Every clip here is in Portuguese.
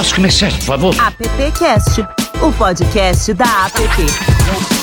Nosso comerciante, por favor. AppCast, o podcast da App.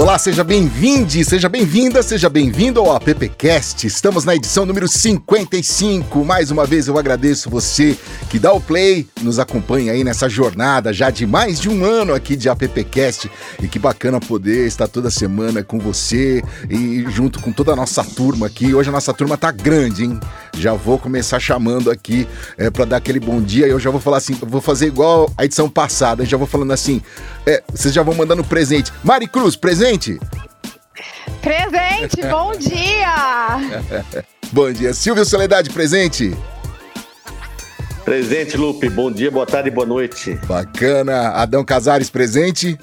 Olá, seja bem-vindo, seja bem-vinda, seja bem-vindo ao AppCast. Estamos na edição número 55. Mais uma vez eu agradeço você que dá o play, nos acompanha aí nessa jornada já de mais de um ano aqui de AppCast. E que bacana poder estar toda semana com você e junto com toda a nossa turma aqui. Hoje a nossa turma tá grande, hein? Já vou começar chamando aqui é, para dar aquele bom dia. E eu já vou falar assim, vou fazer igual a edição passada. Já vou falando assim, é, vocês já vão mandando presente. Mari Cruz, presente? Presente, bom dia! bom dia. Silvio Soledade, presente? Presente, Lupe. Bom dia, boa tarde, boa noite. Bacana. Adão Casares, presente?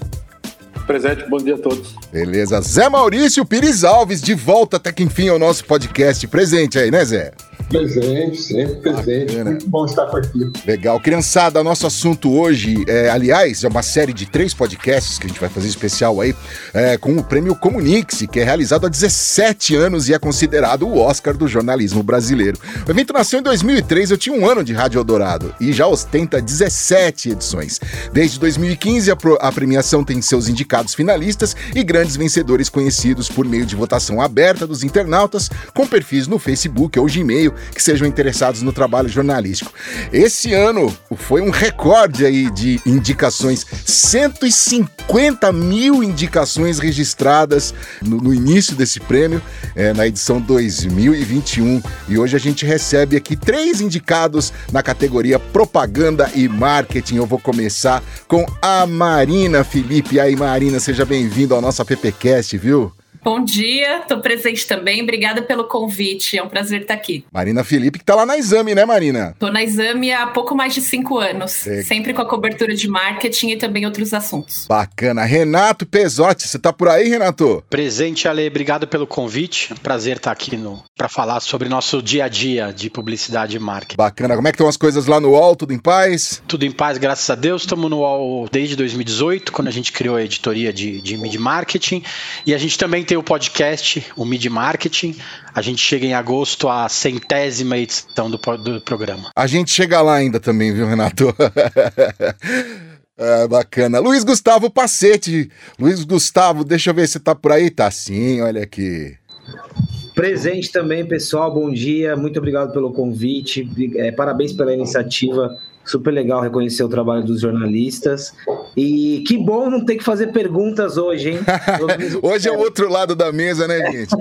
Presente, bom dia a todos. Beleza. Zé Maurício Pires Alves, de volta até que enfim ao nosso podcast. Presente aí, né, Zé? Presente, sempre presente. Bacana. Muito bom estar por aqui. Legal. Criançada, nosso assunto hoje, é, aliás, é uma série de três podcasts que a gente vai fazer especial aí, é, com o prêmio Comunix, que é realizado há 17 anos e é considerado o Oscar do jornalismo brasileiro. O evento nasceu em 2003, eu tinha um ano de Rádio Eldorado e já ostenta 17 edições. Desde 2015, a, pro, a premiação tem seus indicados finalistas e grandes vencedores conhecidos por meio de votação aberta dos internautas com perfis no Facebook ou Gmail que sejam interessados no trabalho jornalístico. Esse ano foi um recorde aí de indicações, 150 mil indicações registradas no, no início desse prêmio, é, na edição 2021. E hoje a gente recebe aqui três indicados na categoria Propaganda e Marketing. Eu vou começar com a Marina Felipe. E aí, Marina, seja bem-vindo ao nosso AppCast, viu? Bom dia, estou presente também. Obrigada pelo convite, é um prazer estar aqui. Marina Felipe, que está lá na Exame, né, Marina? Estou na Exame há pouco mais de cinco anos, é. sempre com a cobertura de marketing e também outros assuntos. Bacana. Renato Pesotti, você está por aí, Renato? Presente, Ale, obrigado pelo convite. Prazer estar aqui para falar sobre nosso dia a dia de publicidade e marketing. Bacana. Como é que estão as coisas lá no UOL? Tudo em paz? Tudo em paz, graças a Deus. Estamos no UOL desde 2018, quando a gente criou a editoria de, de Mid Marketing. E a gente também tem o podcast, o Mid Marketing. A gente chega em agosto à centésima edição do, do programa. A gente chega lá ainda também, viu, Renato? É, bacana. Luiz Gustavo Pacete. Luiz Gustavo, deixa eu ver se tá por aí. Tá sim, olha aqui. Presente também, pessoal. Bom dia. Muito obrigado pelo convite. É, parabéns pela iniciativa super legal reconhecer o trabalho dos jornalistas. E que bom não ter que fazer perguntas hoje, hein? hoje é o outro lado da mesa, né, gente?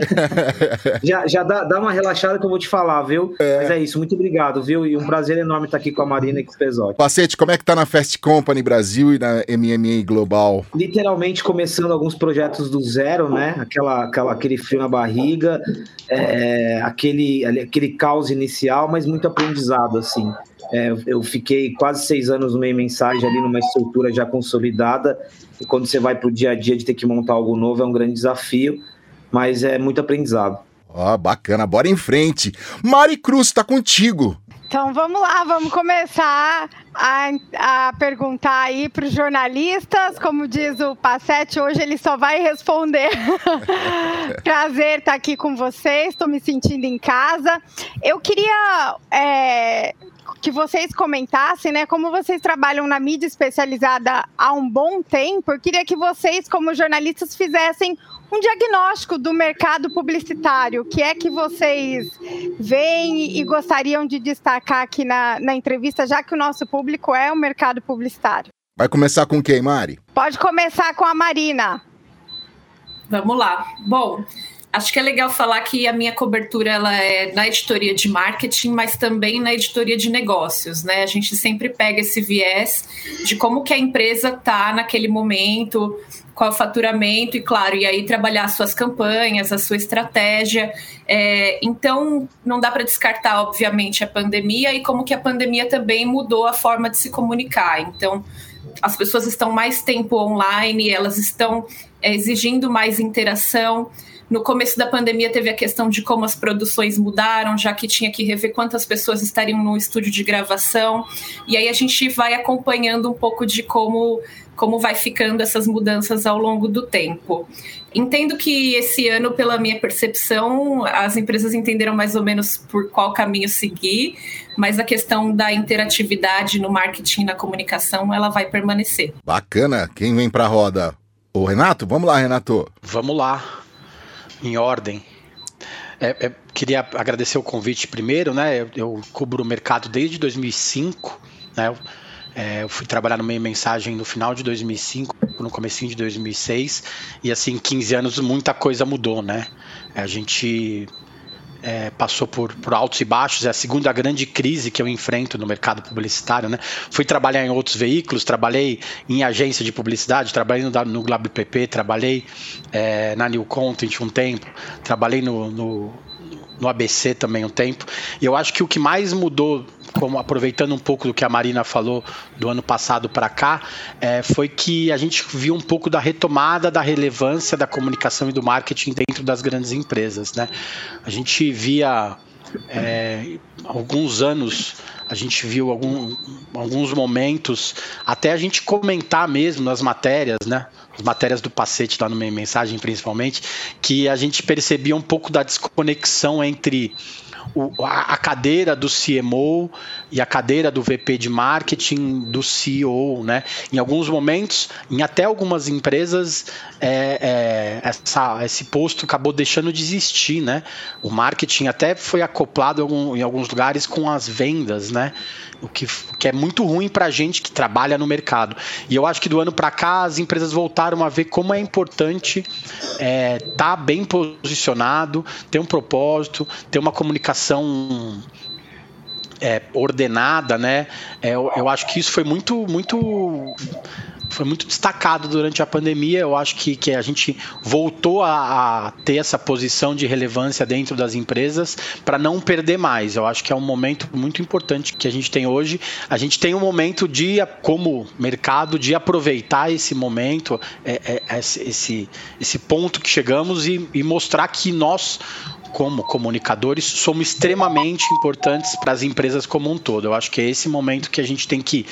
já já dá, dá uma relaxada que eu vou te falar, viu? É. Mas é isso, muito obrigado, viu? E um prazer enorme estar aqui com a Marina e com o Pesotti. Pacete, como é que tá na Fast Company Brasil e na MMA Global? Literalmente começando alguns projetos do zero, né? Aquela, aquela, aquele frio na barriga, é, aquele, aquele caos inicial, mas muito aprendizado, assim. É, eu fiquei quase seis anos no meio mensagem ali numa estrutura já consolidada e quando você vai para o dia a dia de ter que montar algo novo é um grande desafio, mas é muito aprendizado. Ó, oh, bacana, bora em frente. Mari Cruz, está contigo. Então vamos lá, vamos começar a, a perguntar aí para os jornalistas. Como diz o Passete, hoje ele só vai responder. Prazer estar aqui com vocês, estou me sentindo em casa. Eu queria é, que vocês comentassem, né, como vocês trabalham na mídia especializada há um bom tempo. Eu queria que vocês, como jornalistas, fizessem um diagnóstico do mercado publicitário. O que é que vocês veem e gostariam de destacar aqui na, na entrevista, já que o nosso público é o mercado publicitário? Vai começar com quem, Mari? Pode começar com a Marina. Vamos lá. Bom, Acho que é legal falar que a minha cobertura ela é na editoria de marketing, mas também na editoria de negócios, né? A gente sempre pega esse viés de como que a empresa tá naquele momento, qual o faturamento e claro, e aí trabalhar suas campanhas, a sua estratégia. É, então, não dá para descartar, obviamente, a pandemia e como que a pandemia também mudou a forma de se comunicar. Então, as pessoas estão mais tempo online, elas estão é, exigindo mais interação No começo da pandemia teve a questão de como as produções mudaram, já que tinha que rever quantas pessoas estariam no estúdio de gravação. E aí a gente vai acompanhando um pouco de como como vai ficando essas mudanças ao longo do tempo. Entendo que esse ano, pela minha percepção, as empresas entenderam mais ou menos por qual caminho seguir, mas a questão da interatividade no marketing e na comunicação, ela vai permanecer. Bacana. Quem vem para a roda? O Renato? Vamos lá, Renato. Vamos lá em ordem. É, é, queria agradecer o convite primeiro, né? Eu, eu cubro o mercado desde 2005, né? Eu, é, eu fui trabalhar no meio mensagem no final de 2005, no comecinho de 2006, e assim, 15 anos muita coisa mudou, né? A gente é, passou por, por, altos e baixos, é a segunda grande crise que eu enfrento no mercado publicitário. Né? Fui trabalhar em outros veículos, trabalhei em agência de publicidade, trabalhei no, no trabalhei é, na New Content um tempo, trabalhei no, no, no ABC também um tempo. E eu acho que o que mais mudou como aproveitando um pouco do que a Marina falou do ano passado para cá, é, foi que a gente viu um pouco da retomada da relevância da comunicação e do marketing dentro das grandes empresas. Né? A gente via é, alguns anos a gente viu algum, alguns momentos, até a gente comentar mesmo nas matérias, né? As matérias do Pacete lá no meio mensagem, principalmente, que a gente percebia um pouco da desconexão entre o, a, cadeira do CMO e a cadeira do VP de marketing do CEO, né? Em alguns momentos, em até algumas empresas, é, é, essa, esse posto acabou deixando de existir, né? O marketing até foi acoplado em, alguns lugares com as vendas, né? O que, que é muito ruim para a gente que trabalha no mercado. E eu acho que do ano para cá as empresas voltaram a ver como é importante estar é, tá bem posicionado, ter um propósito, ter uma comunicação é, ordenada, né? É, eu, eu, acho que isso foi muito, muito foi muito destacado durante a pandemia. Eu acho que, que a gente voltou a, a ter essa posição de relevância dentro das empresas para não perder mais. Eu acho que é um momento muito importante que a gente tem hoje. A gente tem um momento de, como mercado, de aproveitar esse momento, é, é, esse, esse ponto que chegamos e, e mostrar que nós como comunicadores, somos extremamente importantes para as empresas como um todo. Eu acho que é esse momento que a gente tem que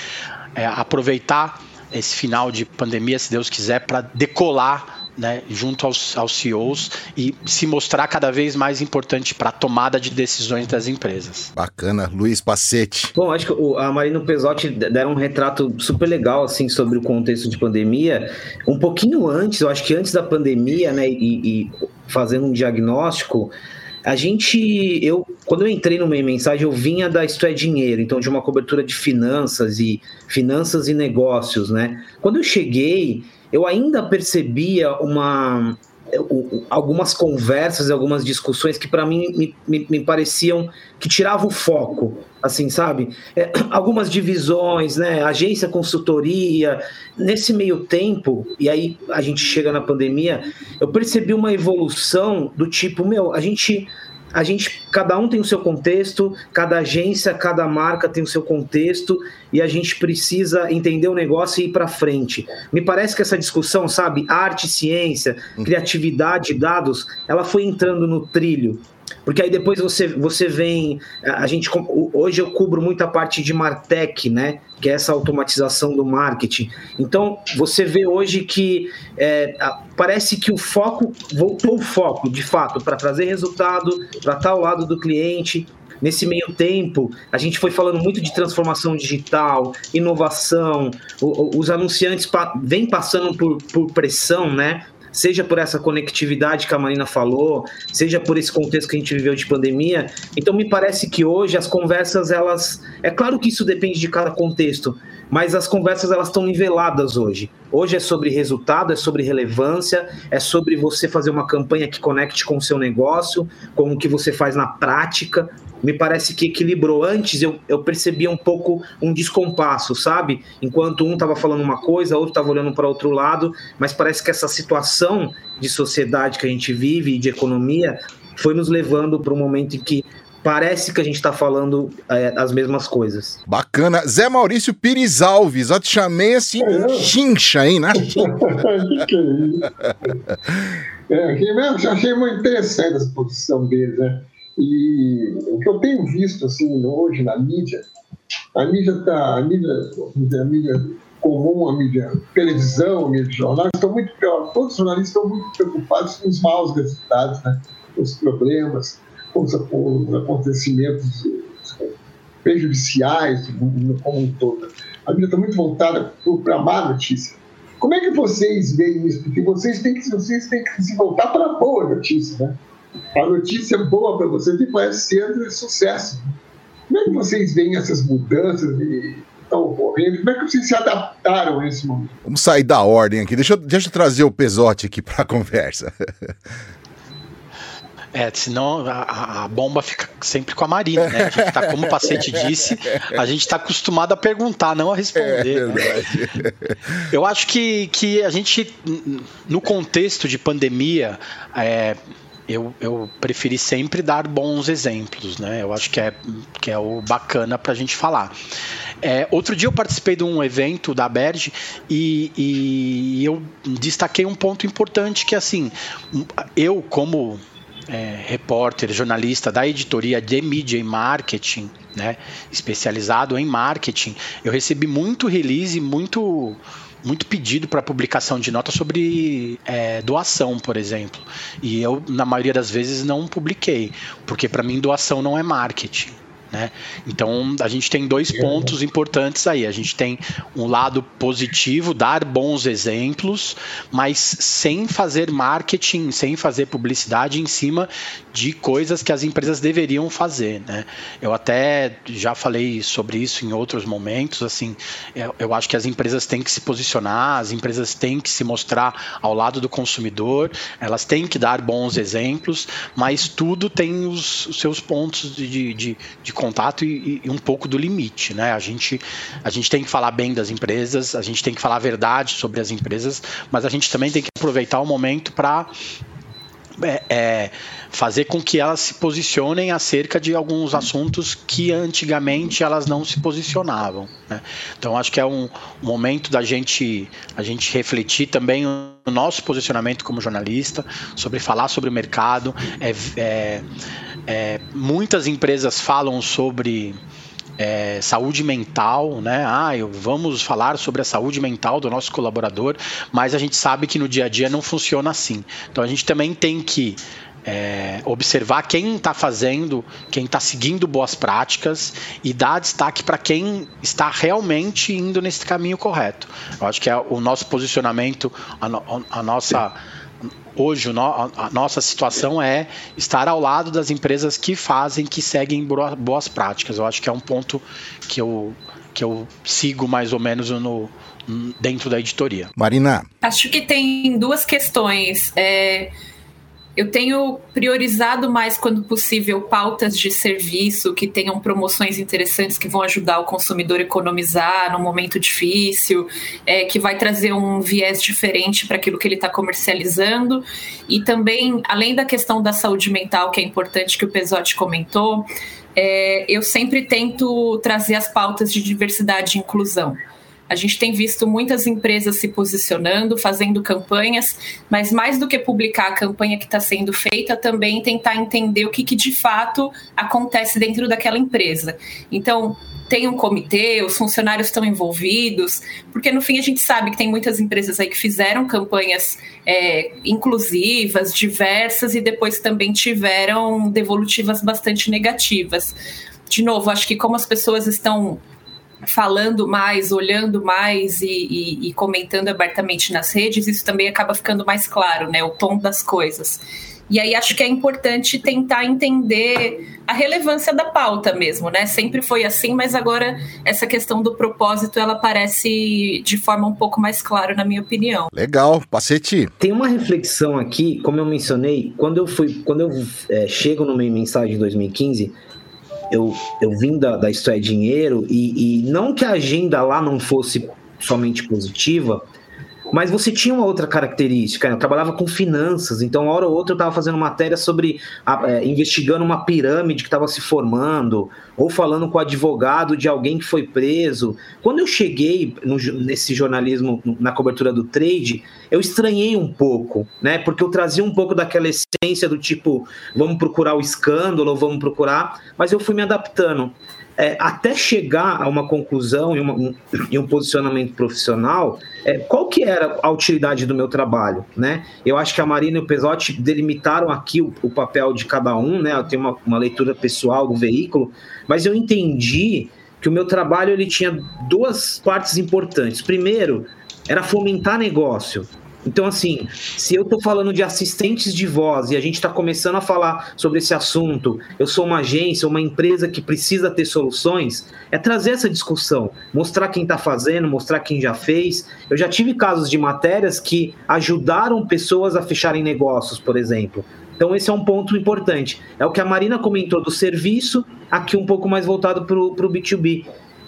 é, aproveitar esse final de pandemia, se Deus quiser, para decolar né, junto aos, aos CEOs e se mostrar cada vez mais importante para a tomada de decisões das empresas. Bacana, Luiz Pacete. Bom, acho que a Marina Pesotti deram um retrato super legal assim sobre o contexto de pandemia. Um pouquinho antes, eu acho que antes da pandemia, né, e, e fazendo um diagnóstico, a gente, eu, quando eu entrei no meio mensagem, eu vinha da Isto é Dinheiro, então de uma cobertura de finanças e finanças e negócios, né? Quando eu cheguei, eu ainda percebia uma algumas conversas, algumas discussões que para mim me, me, me, pareciam que tiravam foco, assim, sabe? É, algumas divisões, né? Agência, consultoria. Nesse meio tempo, e aí a gente chega na pandemia, eu percebi uma evolução do tipo, meu, a gente a gente, cada um tem o seu contexto, cada agência, cada marca tem o seu contexto e a gente precisa entender o negócio e ir para frente. Me parece que essa discussão, sabe, arte, ciência, criatividade, dados, ela foi entrando no trilho porque aí depois você, você vem. A gente hoje eu cubro muita parte de Martech, né? Que é essa automatização do marketing. Então você vê hoje que é, parece que o foco voltou o foco, de fato, para trazer resultado, para estar ao lado do cliente. Nesse meio tempo, a gente foi falando muito de transformação digital, inovação. os anunciantes vêm passando por, por pressão, né? Seja por essa conectividade que a Marina falou, seja por esse contexto que a gente viveu de pandemia. Então me parece que hoje as conversas elas, é claro que isso depende de cada contexto, mas as conversas elas estão niveladas hoje. Hoje é sobre resultado, é sobre relevância, é sobre você fazer uma campanha que conecte com o seu negócio, com o que você faz na prática, me parece que equilibrou. Antes eu, eu percebia um pouco um descompasso, sabe? Enquanto um estava falando uma coisa, outro estava olhando para outro lado, mas parece que essa situação de sociedade que a gente vive e de economia foi nos levando para um momento em que parece que a gente está falando é, as mesmas coisas. Bacana. Zé Maurício Pires Alves, eu te chamei assim, é. chincha, hein, né? É, eu achei muito interessante essa posição deles, né? E o que eu tenho visto assim hoje na mídia, a mídia tá, a mídia, a mídia comum, a mídia televisão, a mídia jornal, estão muito todos os jornalistas estão muito preocupados com os maus resultados, né? os problemas, os, os acontecimentos prejudiciais como um todo. A mídia está muito voltada para a má notícia. Como é que vocês veem isso? Porque vocês têm que, vocês têm que se voltar para a boa notícia, né? A notícia boa para vocês que pode ser sucesso. Como é que vocês veem essas mudanças e estão ocorrendo? Como é que vocês se adaptaram a esse momento? Vamos sair da ordem aqui. Deixa eu, deixa eu trazer o Pesote aqui para a conversa. É, senão a, a, bomba fica sempre com a Marina, né? A gente tá, como o paciente disse, a gente está acostumado a perguntar, não a responder. É né? Eu acho que, que a gente, no contexto de pandemia, é, eu, eu preferi sempre dar bons exemplos, né? Eu acho que é, que é o bacana para a gente falar. É, outro dia eu participei de um evento da Berge e, e eu destaquei um ponto importante que assim, eu como é, repórter, jornalista da editoria de mídia e marketing, né, especializado em marketing, eu recebi muito release, muito muito pedido para publicação de nota sobre é, doação, por exemplo. E eu, na maioria das vezes, não publiquei, porque para mim doação não é marketing. Né? Então a gente tem dois pontos importantes aí. A gente tem um lado positivo, dar bons exemplos, mas sem fazer marketing, sem fazer publicidade em cima de coisas que as empresas deveriam fazer. Né? Eu até já falei sobre isso em outros momentos. Assim, eu, eu acho que as empresas têm que se posicionar, as empresas têm que se mostrar ao lado do consumidor, elas têm que dar bons exemplos, mas tudo tem os, os seus pontos de, de, de contato e, e, um pouco do limite, né? A gente, a gente tem que falar bem das empresas, a gente tem que falar a verdade sobre as empresas, mas a gente também tem que aproveitar o momento para é, é, fazer com que elas se posicionem acerca de alguns assuntos que antigamente elas não se posicionavam. Né? Então acho que é um momento da gente a gente refletir também o nosso posicionamento como jornalista sobre falar sobre o mercado. É, é, muitas empresas falam sobre é, saúde mental, né? Ah, eu, vamos falar sobre a saúde mental do nosso colaborador, mas a gente sabe que no dia a dia não funciona assim. Então a gente também tem que é, observar quem está fazendo, quem está seguindo boas práticas e dar destaque para quem está realmente indo nesse caminho correto. Eu acho que é o nosso posicionamento, a, no, a nossa hoje a nossa situação é estar ao lado das empresas que fazem, que seguem boas práticas. Eu acho que é um ponto que eu, que eu sigo mais ou menos no, dentro da editoria. Marina. Acho que tem duas questões. É eu tenho priorizado mais, quando possível, pautas de serviço que tenham promoções interessantes que vão ajudar o consumidor a economizar num momento difícil, é, que vai trazer um viés diferente para aquilo que ele está comercializando. E também, além da questão da saúde mental, que é importante que o Pesotti comentou, é, eu sempre tento trazer as pautas de diversidade e inclusão. A gente tem visto muitas empresas se posicionando, fazendo campanhas, mas mais do que publicar a campanha que está sendo feita, também tentar entender o que, que de fato acontece dentro daquela empresa. Então, tem um comitê, os funcionários estão envolvidos, porque no fim a gente sabe que tem muitas empresas aí que fizeram campanhas é, inclusivas, diversas, e depois também tiveram devolutivas bastante negativas. De novo, acho que como as pessoas estão falando mais, olhando mais e, e, e, comentando abertamente nas redes, isso também acaba ficando mais claro, né? O tom das coisas. E aí acho que é importante tentar entender a relevância da pauta mesmo, né? Sempre foi assim, mas agora essa questão do propósito ela aparece de forma um pouco mais clara, na minha opinião. Legal, Pacete. Tem uma reflexão aqui, como eu mencionei, quando eu fui, quando eu é, chego no meio mensagem de 2015 eu, eu vim da, da Isto é Dinheiro e, e não que a agenda lá não fosse somente positiva, mas você tinha uma outra característica. Né? Eu trabalhava com finanças, então, uma hora ou outra, eu estava fazendo matéria sobre a, é, investigando uma pirâmide que estava se formando, ou falando com o advogado de alguém que foi preso. Quando eu cheguei no, nesse jornalismo, na cobertura do trade, eu estranhei um pouco, né? Porque eu trazia um pouco daquela essência do tipo, vamos procurar o escândalo, vamos procurar, mas eu fui me adaptando é, até chegar a uma conclusão e, uma, um, e um, posicionamento profissional, é, qual que era a utilidade do meu trabalho, né? Eu acho que a Marina e o Pesotti delimitaram aqui o, o papel de cada um, né? Eu tenho uma, uma, leitura pessoal do veículo, mas eu entendi que o meu trabalho ele tinha duas partes importantes. Primeiro, era fomentar negócio, então, assim, se eu estou falando de assistentes de voz e a gente está começando a falar sobre esse assunto, eu sou uma agência, uma empresa que precisa ter soluções, é trazer essa discussão, mostrar quem está fazendo, mostrar quem já fez. Eu já tive casos de matérias que ajudaram pessoas a fecharem negócios, por exemplo. Então, esse é um ponto importante. É o que a Marina comentou do serviço, aqui um pouco mais voltado para o B2B.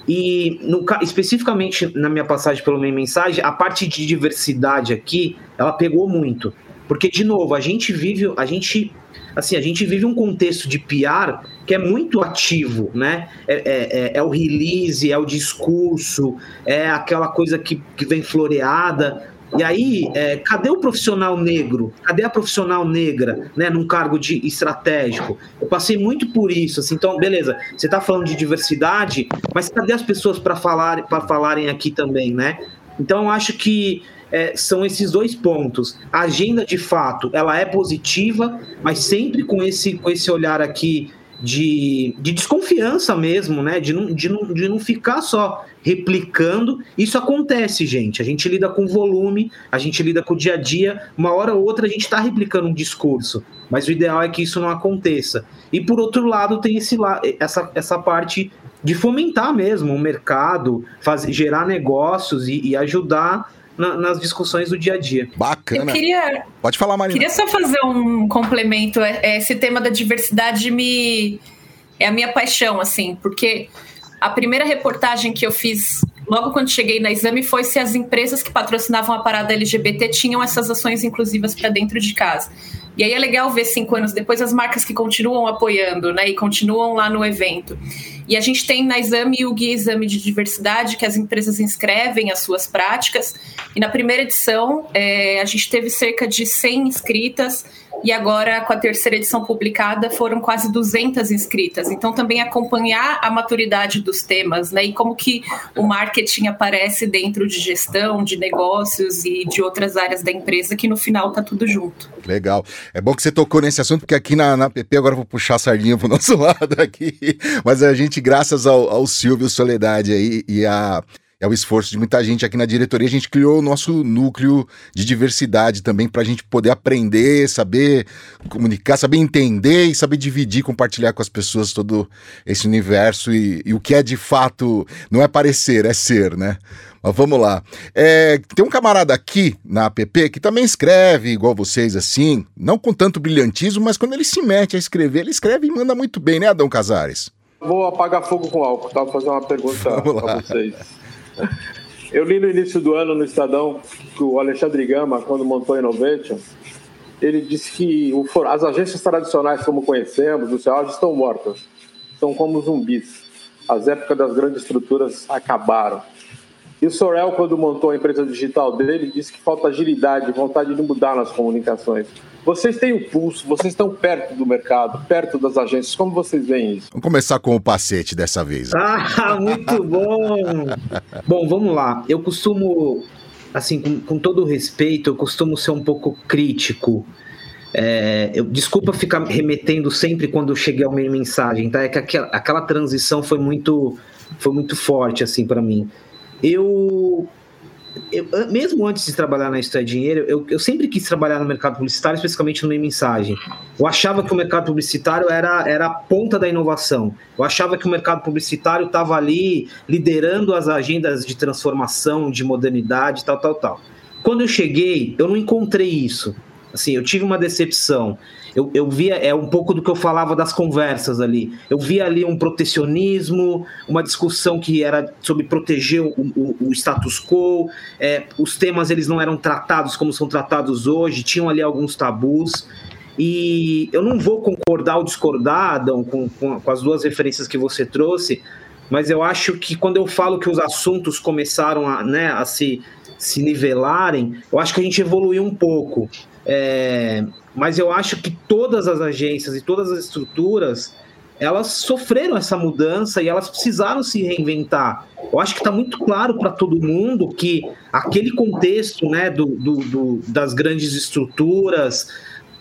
E no, especificamente na minha passagem pelo meio mensagem, a parte de diversidade aqui, ela pegou muito. Porque, de novo, a gente vive, a gente, assim, a gente vive um contexto de PR que é muito ativo, né? É, é, é, é o release, é o discurso, é aquela coisa que, que vem floreada. E aí, é, cadê o profissional negro? Cadê a profissional negra, né, num cargo de estratégico? Eu passei muito por isso, assim, então, beleza, você está falando de diversidade, mas cadê as pessoas para falar, para falarem aqui também, né? Então, eu acho que é, são esses dois pontos. A agenda, de fato, ela é positiva, mas sempre com esse, com esse olhar aqui de, de desconfiança mesmo, né? De não, de, não, de não ficar só replicando. Isso acontece, gente. A gente lida com volume, a gente lida com o dia a dia. Uma hora ou outra a gente está replicando um discurso, mas o ideal é que isso não aconteça. E por outro lado, tem esse, essa, essa parte de fomentar mesmo o mercado, fazer, gerar negócios e, e ajudar na, nas discussões do dia a dia. Bacana. Eu queria, Pode falar, Marina. Queria só fazer um complemento. Esse tema da diversidade me é a minha paixão, assim, porque a primeira reportagem que eu fiz logo quando cheguei na Exame foi se as empresas que patrocinavam a parada LGBT tinham essas ações inclusivas para dentro de casa. E aí é legal ver cinco anos depois as marcas que continuam apoiando, né, e continuam lá no evento. E a gente tem na Exame o Guia Exame de Diversidade, que as empresas inscrevem as suas práticas. E na primeira edição, é, a gente teve cerca de 100 inscritas e agora com a terceira edição publicada foram quase 200 inscritas. Então também acompanhar a maturidade dos temas, né, e como que o marketing aparece dentro de gestão, de negócios e de outras áreas da empresa que no final tá tudo junto. Legal. É bom que você tocou nesse assunto porque aqui na, na PP agora vou puxar a sardinha pro nosso lado aqui, mas a gente graças ao, ao Silvio Soledade aí e a é o esforço de muita gente aqui na diretoria. A gente criou o nosso núcleo de diversidade também para a gente poder aprender, saber comunicar, saber entender e saber dividir, compartilhar com as pessoas todo esse universo e, e o que é de fato, não é parecer, é ser, né? Mas vamos lá. É, tem um camarada aqui na app que também escreve igual vocês, assim, não com tanto brilhantismo, mas quando ele se mete a escrever, ele escreve e manda muito bem, né, Adão Casares? Vou apagar fogo com álcool, tá? Vou fazer uma pergunta para vocês. Eu li no início do ano no Estadão que o Alexandre Gama, quando montou a Innovation, ele disse que o, as agências tradicionais, como conhecemos, do seu estão mortas. São como zumbis. As épocas das grandes estruturas acabaram. E o Sorel, quando montou a empresa digital dele, disse que falta agilidade, vontade de mudar nas comunicações. Vocês têm o pulso, vocês estão perto do mercado, perto das agências. Como vocês veem isso? Vamos começar com o Pacete dessa vez. Ah, muito bom! bom, vamos lá. Eu costumo, assim, com, com todo respeito, eu costumo ser um pouco crítico. É, eu, desculpa ficar remetendo sempre quando eu cheguei a minha mensagem, tá? É que aquela, aquela transição foi muito, foi muito forte, assim, para mim. Eu eu, mesmo antes de trabalhar na História Dinheiro, eu, eu, sempre quis trabalhar no mercado publicitário, especificamente no meio mensagem. Eu achava que o mercado publicitário era, era a ponta da inovação. Eu achava que o mercado publicitário estava ali liderando as agendas de transformação, de modernidade, tal, tal, tal. Quando eu cheguei, eu não encontrei isso. Assim, eu tive uma decepção. Eu, eu via, é um pouco do que eu falava das conversas ali. Eu via ali um protecionismo, uma discussão que era sobre proteger o, o, o status quo. É, os temas eles não eram tratados como são tratados hoje, tinham ali alguns tabus. E eu não vou concordar ou discordar, Adão, com, com, com as duas referências que você trouxe, mas eu acho que quando eu falo que os assuntos começaram a, né, a se, se nivelarem, eu acho que a gente evoluiu um pouco. É, mas eu acho que todas as agências e todas as estruturas elas sofreram essa mudança e elas precisaram se reinventar. Eu acho que está muito claro para todo mundo que aquele contexto né, do, do, do, das grandes estruturas,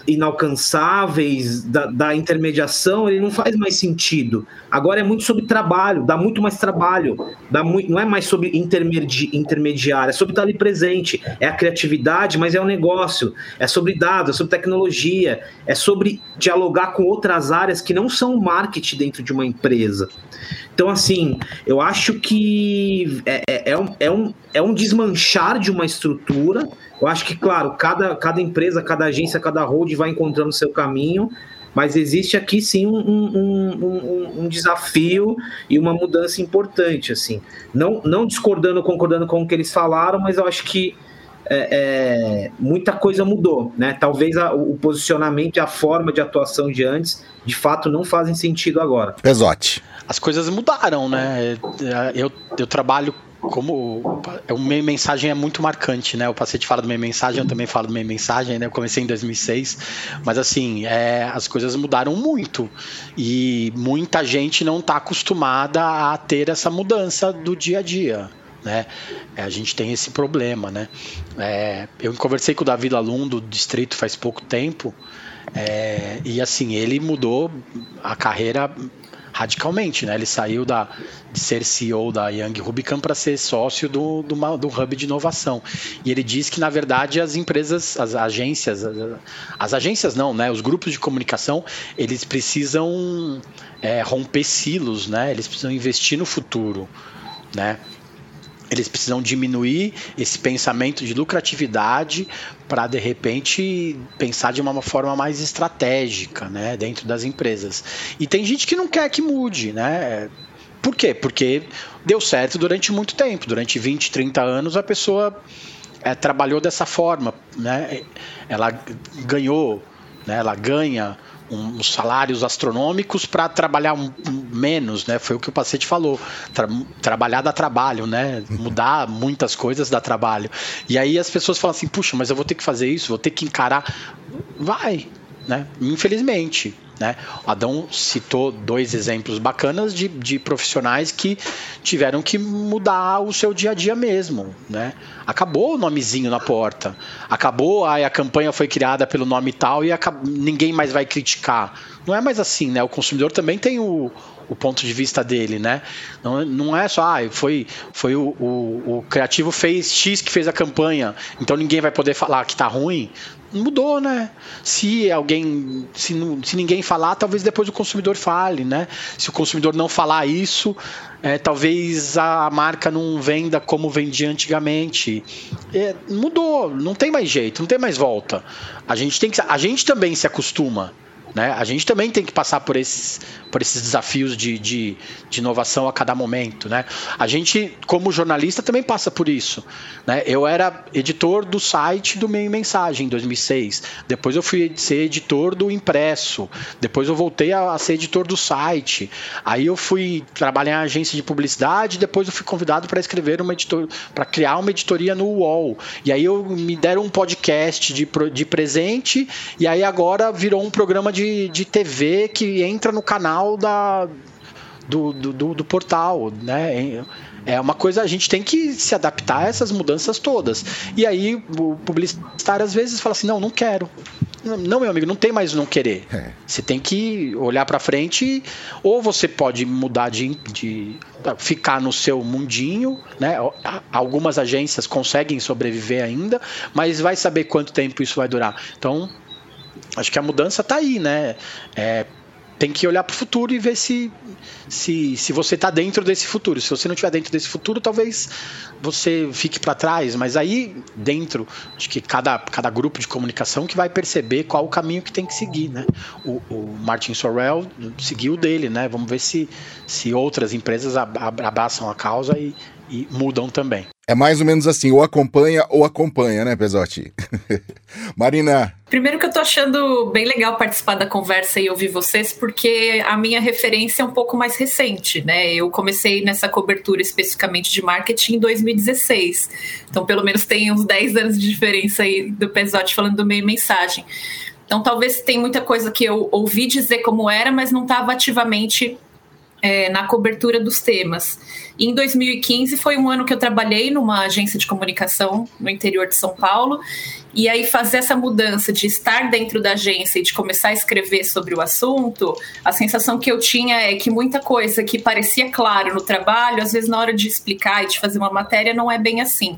inalcançáveis da, da, intermediação, ele não faz mais sentido. Agora é muito sobre trabalho, dá muito mais trabalho, dá muito, não é mais sobre intermedi, intermediário, é sobre estar ali presente. É a criatividade, mas é o negócio. É sobre dados, é sobre tecnologia, é sobre dialogar com outras áreas que não são marketing dentro de uma empresa. Então, assim, eu acho que é, é, é, um, é, um, é um desmanchar de uma estrutura. Eu acho que, claro, cada, cada empresa, cada agência, cada hold vai encontrando seu caminho, mas existe aqui sim um, um, um, um, desafio e uma mudança importante, assim. Não, não discordando, concordando com o que eles falaram, mas eu acho que é, é, muita coisa mudou, né? Talvez a, o posicionamento e a forma de atuação de antes, de fato, não fazem sentido agora. Pesote. As coisas mudaram, né? Eu, eu trabalho como o meio mensagem é muito marcante, né? O paciente fala do meio mensagem, eu também falo do meio mensagem, né? Eu comecei em 2006, mas assim, é, as coisas mudaram muito e muita gente não está acostumada a ter essa mudança do dia a dia né? É, a gente tem esse problema, né? É, eu conversei com o Davi Lalum do distrito faz pouco tempo é, e assim ele mudou a carreira radicalmente, né? Ele saiu da, de ser CEO da Young Rubicon para ser sócio do, do, do, hub de inovação. E ele diz que, na verdade, as empresas, as agências, as, as agências não, né? Os grupos de comunicação, eles precisam é, romper silos, né? Eles precisam investir no futuro, né? Eles precisam diminuir esse pensamento de lucratividade para de repente pensar de uma forma mais estratégica, né, dentro das empresas. E tem gente que não quer que mude, né? Por quê? Porque deu certo durante muito tempo, durante 20, 30 anos a pessoa é, trabalhou dessa forma, né? Ela ganhou, né? Ela ganha uns salários astronômicos para trabalhar um, um, menos, né? Foi o que o paciente falou. Tra trabalhar dá trabalho, né? Mudar muitas coisas dá trabalho. E aí as pessoas falam assim: puxa, mas eu vou ter que fazer isso, vou ter que encarar. Vai, né? Infelizmente. Né? Adão citou dois exemplos bacanas de, de profissionais que tiveram que mudar o seu dia a dia mesmo. Né? Acabou o nomezinho na porta, acabou, aí a campanha foi criada pelo nome tal e ninguém mais vai criticar. Não é mais assim, né? O consumidor também tem o, o ponto de vista dele, né? Não, não é só, ah, foi, foi o, o, o, criativo fez X que fez a campanha, então ninguém vai poder falar que tá ruim mudou, né? Se alguém, se, se ninguém falar, talvez depois o consumidor fale, né? Se o consumidor não falar isso, é, talvez a marca não venda como vendia antigamente. É, mudou, não tem mais jeito, não tem mais volta. A gente tem que, a gente também se acostuma. Né? A gente também tem que passar por esses, por esses desafios de, de, de, inovação a cada momento. Né? A gente, como jornalista, também passa por isso. Né? Eu era editor do site do Meio Mensagem em 2006. Depois eu fui ser editor do impresso. Depois eu voltei a, a ser editor do site. Aí eu fui trabalhar em agência de publicidade. Depois eu fui convidado para escrever uma editor, para criar uma editoria no UOL. E aí eu me deram um podcast de, de presente. E aí agora virou um programa de de, de TV que entra no canal da, do, do, do, portal, né? É uma coisa, a gente tem que se adaptar a essas mudanças todas. E aí o publicitário às vezes fala assim: não, não quero. Não, meu amigo, não tem mais não querer. É. Você tem que olhar para frente, ou você pode mudar de, de ficar no seu mundinho, né? Algumas agências conseguem sobreviver ainda, mas vai saber quanto tempo isso vai durar. Então, acho que a mudança está aí, né? É, tem que olhar para o futuro e ver se, se, se você está dentro desse futuro. Se você não estiver dentro desse futuro, talvez você fique para trás. Mas aí, dentro, acho que cada, cada grupo de comunicação que vai perceber qual o caminho que tem que seguir. Né? O, o Martin Sorrell seguiu o dele. Né? Vamos ver se, se outras empresas abraçam a causa e, e mudam também. É mais ou menos assim, ou acompanha ou acompanha, né, Pesotti? Marina. Primeiro que eu tô achando bem legal participar da conversa e ouvir vocês, porque a minha referência é um pouco mais recente, né? Eu comecei nessa cobertura especificamente de marketing em 2016. Então, pelo menos tem uns 10 anos de diferença aí do Pesotti falando do meio mensagem. Então, talvez tem muita coisa que eu ouvi dizer como era, mas não estava ativamente é, na cobertura dos temas. E em 2015 foi um ano que eu trabalhei numa agência de comunicação no interior de São Paulo. E aí fazer essa mudança de estar dentro da agência e de começar a escrever sobre o assunto, a sensação que eu tinha é que muita coisa que parecia claro no trabalho, às vezes na hora de explicar e de fazer uma matéria não é bem assim.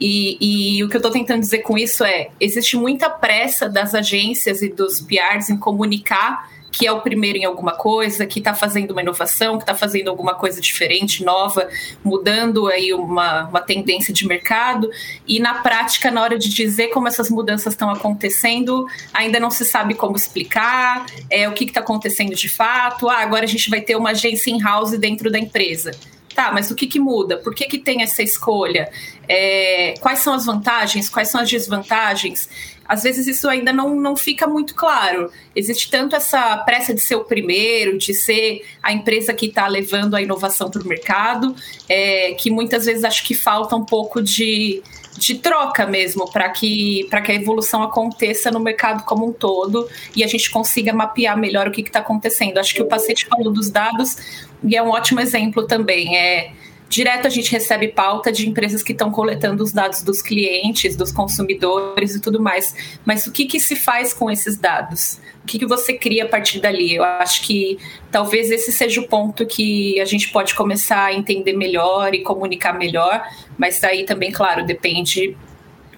E, e, o que eu estou tentando dizer com isso é: existe muita pressa das agências e dos PRs em comunicar que é o primeiro em alguma coisa, que está fazendo uma inovação, que está fazendo alguma coisa diferente, nova, mudando aí uma, uma tendência de mercado. E na prática, na hora de dizer como essas mudanças estão acontecendo, ainda não se sabe como explicar, é, o que está acontecendo de fato. Ah, agora a gente vai ter uma agência in-house dentro da empresa. Tá, mas o que, que muda? Por que, que tem essa escolha? É, quais são as vantagens? Quais são as desvantagens? Às vezes isso ainda não, não fica muito claro. Existe tanto essa pressa de ser o primeiro, de ser a empresa que está levando a inovação para o mercado, é, que muitas vezes acho que falta um pouco de, de troca mesmo para que, que a evolução aconteça no mercado como um todo e a gente consiga mapear melhor o que está acontecendo. Acho que o paciente falou dos dados e é um ótimo exemplo também. É, Direto a gente recebe pauta de empresas que estão coletando os dados dos clientes, dos consumidores e tudo mais. Mas o que, que se faz com esses dados? O que, que você cria a partir dali? Eu acho que talvez esse seja o ponto que a gente pode começar a entender melhor e comunicar melhor, mas aí também, claro, depende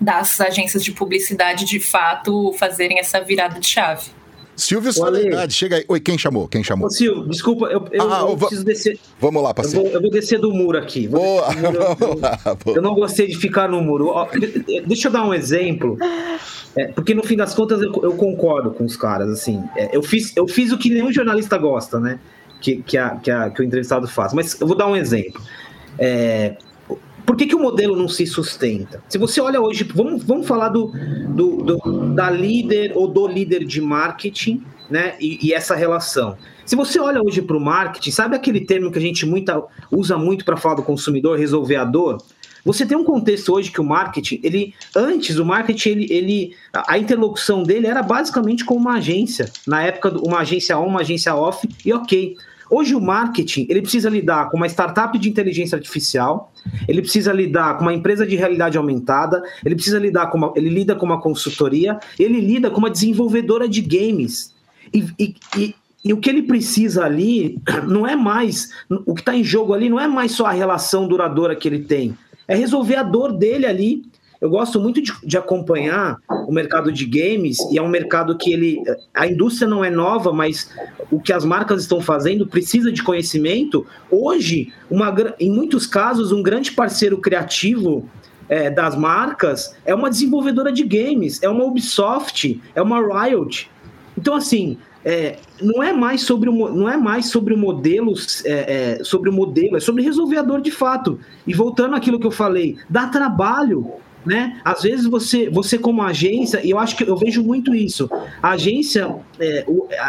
das agências de publicidade de fato fazerem essa virada de chave. Silvio Soledade, chega aí. Oi, quem chamou? Quem chamou? Ô, Silvio, desculpa, eu, eu, ah, eu preciso descer. Vamos lá, parceiro. Eu vou, eu vou descer do muro aqui. Boa. Muro, lá, eu, não gostei de ficar no muro. Ó, deixa eu dar um exemplo. É, porque no fim das contas eu, concordo com os caras. Assim, é, eu, fiz, eu fiz o que nenhum jornalista gosta, né? Que, que, a, que, a, que o entrevistado faz. Mas eu vou dar um exemplo. É, por que, que o modelo não se sustenta? Se você olha hoje, vamos, vamos falar do, do, do da líder ou do líder de marketing, né? E, e essa relação. Se você olha hoje para o marketing, sabe aquele termo que a gente muita, usa muito para falar do consumidor, resolveador? Você tem um contexto hoje que o marketing, ele antes o marketing, ele, ele a interlocução dele era basicamente com uma agência, na época uma agência on, uma agência off, e ok. Hoje o marketing, ele precisa lidar com uma startup de inteligência artificial, ele precisa lidar com uma empresa de realidade aumentada, ele precisa lidar com uma, ele lida com uma consultoria, ele lida com uma desenvolvedora de games. E, e, e, e o que ele precisa ali não é mais, o que está em jogo ali não é mais só a relação duradoura que ele tem, é resolver a dor dele ali eu gosto muito de, de, acompanhar o mercado de games e é um mercado que ele a indústria não é nova, mas o que as marcas estão fazendo precisa de conhecimento. Hoje, uma, em muitos casos, um grande parceiro criativo é, das marcas é uma desenvolvedora de games, é uma Ubisoft, é uma Riot. Então, assim, é, não é mais sobre o, não é mais sobre o modelo, é, é, sobre o modelo, é sobre resolver a dor de fato. E voltando àquilo que eu falei, dá trabalho né? Às vezes você, você como agência, e eu acho que eu vejo muito isso, a agência, é,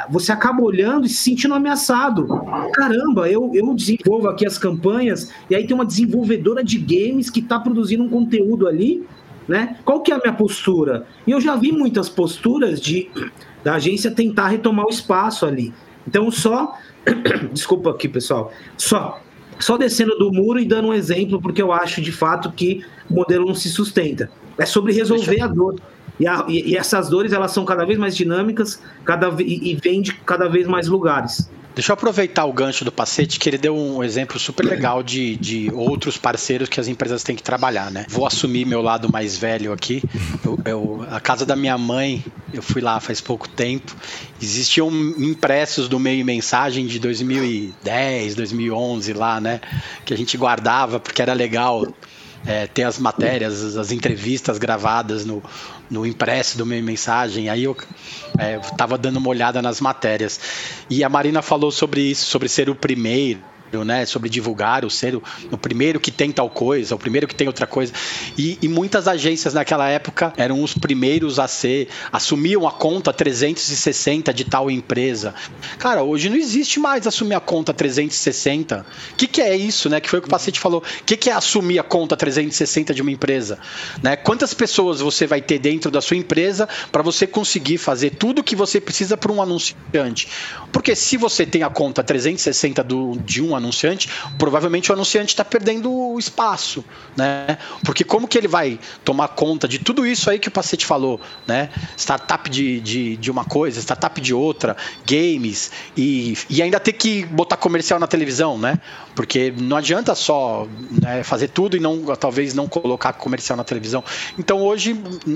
você acaba olhando e se sentindo ameaçado. Caramba, eu, eu desenvolvo aqui as campanhas, e aí tem uma desenvolvedora de games que está produzindo um conteúdo ali, né? Qual que é a minha postura? E eu já vi muitas posturas de da agência tentar retomar o espaço ali. Então, só. Desculpa aqui, pessoal. Só só descendo do muro e dando um exemplo, porque eu acho de fato que o modelo não se sustenta. É sobre resolver a dor. E, a, e, e, essas dores elas são cada vez mais dinâmicas cada, e, e vêm de cada vez mais lugares. Deixa eu aproveitar o gancho do Pacete, que ele deu um exemplo super legal de, de outros parceiros que as empresas têm que trabalhar, né? Vou assumir meu lado mais velho aqui. Eu, eu, a casa da minha mãe, eu fui lá faz pouco tempo. Existiam impressos do meio mensagem de 2010, 2011 lá, né? Que a gente guardava porque era legal é, ter as matérias, as entrevistas gravadas no, no impresso do meu mensagem. Aí eu estava dando uma olhada nas matérias. E a Marina falou sobre isso, sobre ser o primeiro né, sobre divulgar o ser o, o, primeiro que tem tal coisa, o primeiro que tem outra coisa. E, e, muitas agências naquela época eram os primeiros a ser, assumiam a conta 360 de tal empresa. Cara, hoje não existe mais assumir a conta 360. O que, que é isso, né? Que foi o que o paciente falou. O que, que é assumir a conta 360 de uma empresa? Né? Quantas pessoas você vai ter dentro da sua empresa para você conseguir fazer tudo o que você precisa para um anunciante? Porque se você tem a conta 360 do, de um anunciante, provavelmente o anunciante está perdendo espaço, né? Porque como que ele vai tomar conta de tudo isso aí que o Pacete falou, né? Startup de, de, de uma coisa, startup de outra, games, e, e ainda ter que botar comercial na televisão, né? Porque não adianta só né, fazer tudo e não talvez não colocar comercial na televisão. Então hoje,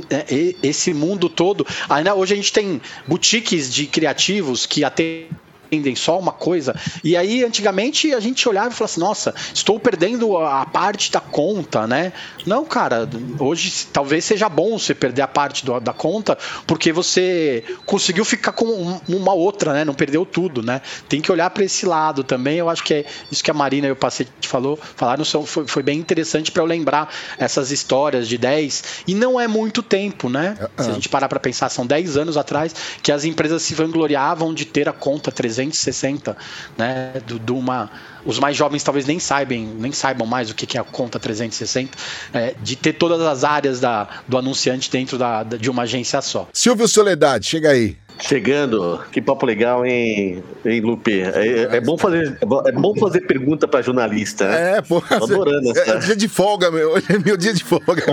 é, esse mundo todo, ainda hoje a gente tem boutiques de criativos que atendem vendem só uma coisa. E aí, antigamente, a gente olhava e falava assim: nossa, estou perdendo a parte da conta, né? Não, cara, hoje talvez seja bom você perder a parte do, da conta, porque você conseguiu ficar com uma outra, né? Não perdeu tudo, né? Tem que olhar para esse lado também. Eu acho que é isso que a Marina e o Pacete falou, falaram, foi, foi bem interessante para eu lembrar essas histórias de 10. E não é muito tempo, né? Se a gente parar para pensar, são 10 anos atrás que as empresas se vangloriavam de ter a conta 300 360, né? Do, do uma, os mais jovens talvez nem saibam, nem saibam mais o que é a conta 360, é, de ter todas as áreas da, do anunciante dentro da, de uma agência só. Silvio Soledade, chega aí. Chegando, que papo legal, hein, hein Lupe? É, é bom fazer, é bom fazer pergunta para jornalista, né? É, pô. Tô adorando essa. É, é dia de folga, meu. É meu dia de folga.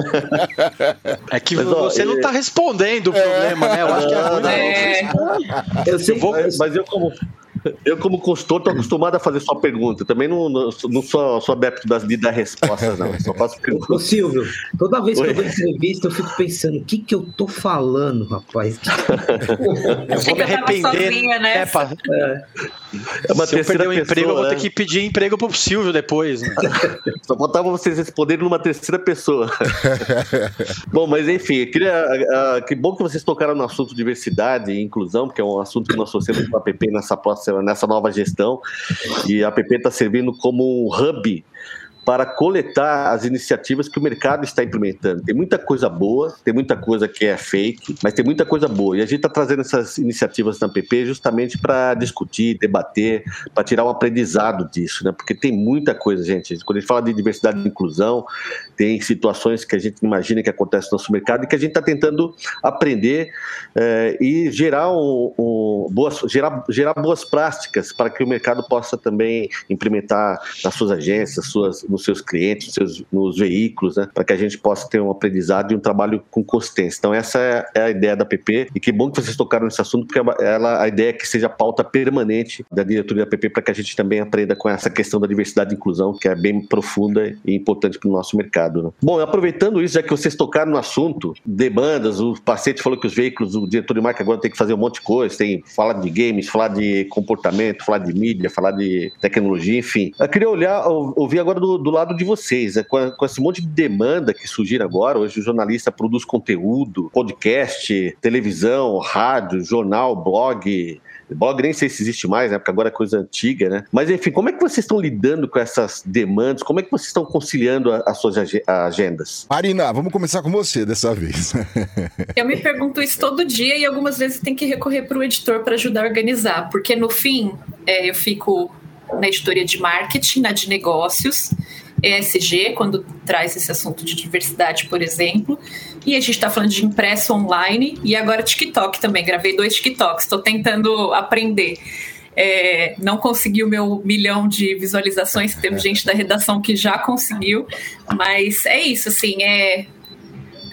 É que mas, você ó, não tá respondendo o é. problema, né? Eu acho que é. É. Eu sei, eu vou, mas eu como eu, como consultor, estou acostumado a fazer só pergunta. Também não, não, não sou, sou adepto das, de dar respostas, não. Só faço perguntas. Ô, Silvio, toda vez Oi. que eu dou entrevista, eu fico pensando: o que, que eu tô falando, rapaz? eu vou me arrepender. Né? É, pra... é. É uma Se eu perder o pessoa, emprego, eu vou ter né? que pedir emprego pro Silvio depois. Né? Só faltava vocês responderem numa terceira pessoa. bom, mas enfim, queria, uh, que bom que vocês tocaram no assunto diversidade e inclusão, porque é um assunto que nós associamos com a PP nessa próxima, nessa nova gestão. E a PP está servindo como um hub para coletar as iniciativas que o mercado está implementando. Tem muita coisa boa, tem muita coisa que é fake, mas tem muita coisa boa. E a gente está trazendo essas iniciativas na PP justamente para discutir, debater, para tirar um aprendizado disso, né? Porque tem muita coisa, gente. Quando a gente fala de diversidade e inclusão, tem situações que a gente imagina que acontecem no nosso mercado e que a gente está tentando aprender é, e gerar, um, um, boas, gerar, gerar boas práticas para que o mercado possa também implementar nas suas agências, suas, nos seus clientes, nos, seus, nos veículos, né, para que a gente possa ter um aprendizado e um trabalho com consistência. Então, essa é, é a ideia da PP, e que bom que vocês tocaram nesse assunto, porque ela, a ideia é que seja pauta permanente da diretoria da PP para que a gente também aprenda com essa questão da diversidade e inclusão, que é bem profunda e importante para o nosso mercado. Né? Bom, aproveitando isso, já que vocês tocaram no assunto, demandas, o paciente falou que os veículos, o diretor de marca agora tem que fazer um monte de coisa, tem falar de games, falar de comportamento, falar de mídia, falar de tecnologia, enfim. Eu queria olhar, ouvir agora do, do do lado de vocês. Né? Com, com, esse monte de demanda que surgir agora, hoje o jornalista produz conteúdo, podcast, televisão, rádio, jornal, blog, Blog nem sei se existe mais, né? Porque agora é coisa antiga, né? Mas enfim, como é que vocês estão lidando com essas demandas? Como é que vocês estão conciliando as suas agendas? Marina, vamos começar com você dessa vez. Eu me pergunto isso todo dia e algumas vezes tem que recorrer para o editor para ajudar a organizar, porque no fim é, eu fico na editoria de marketing, na de negócios, ESG, quando traz esse assunto de diversidade, por exemplo. E a gente está falando de impresso online e agora TikTok também. Gravei dois TikToks, estou tentando aprender. É, não consegui o meu milhão de visualizações, teve gente da redação que já conseguiu, mas é isso, assim, é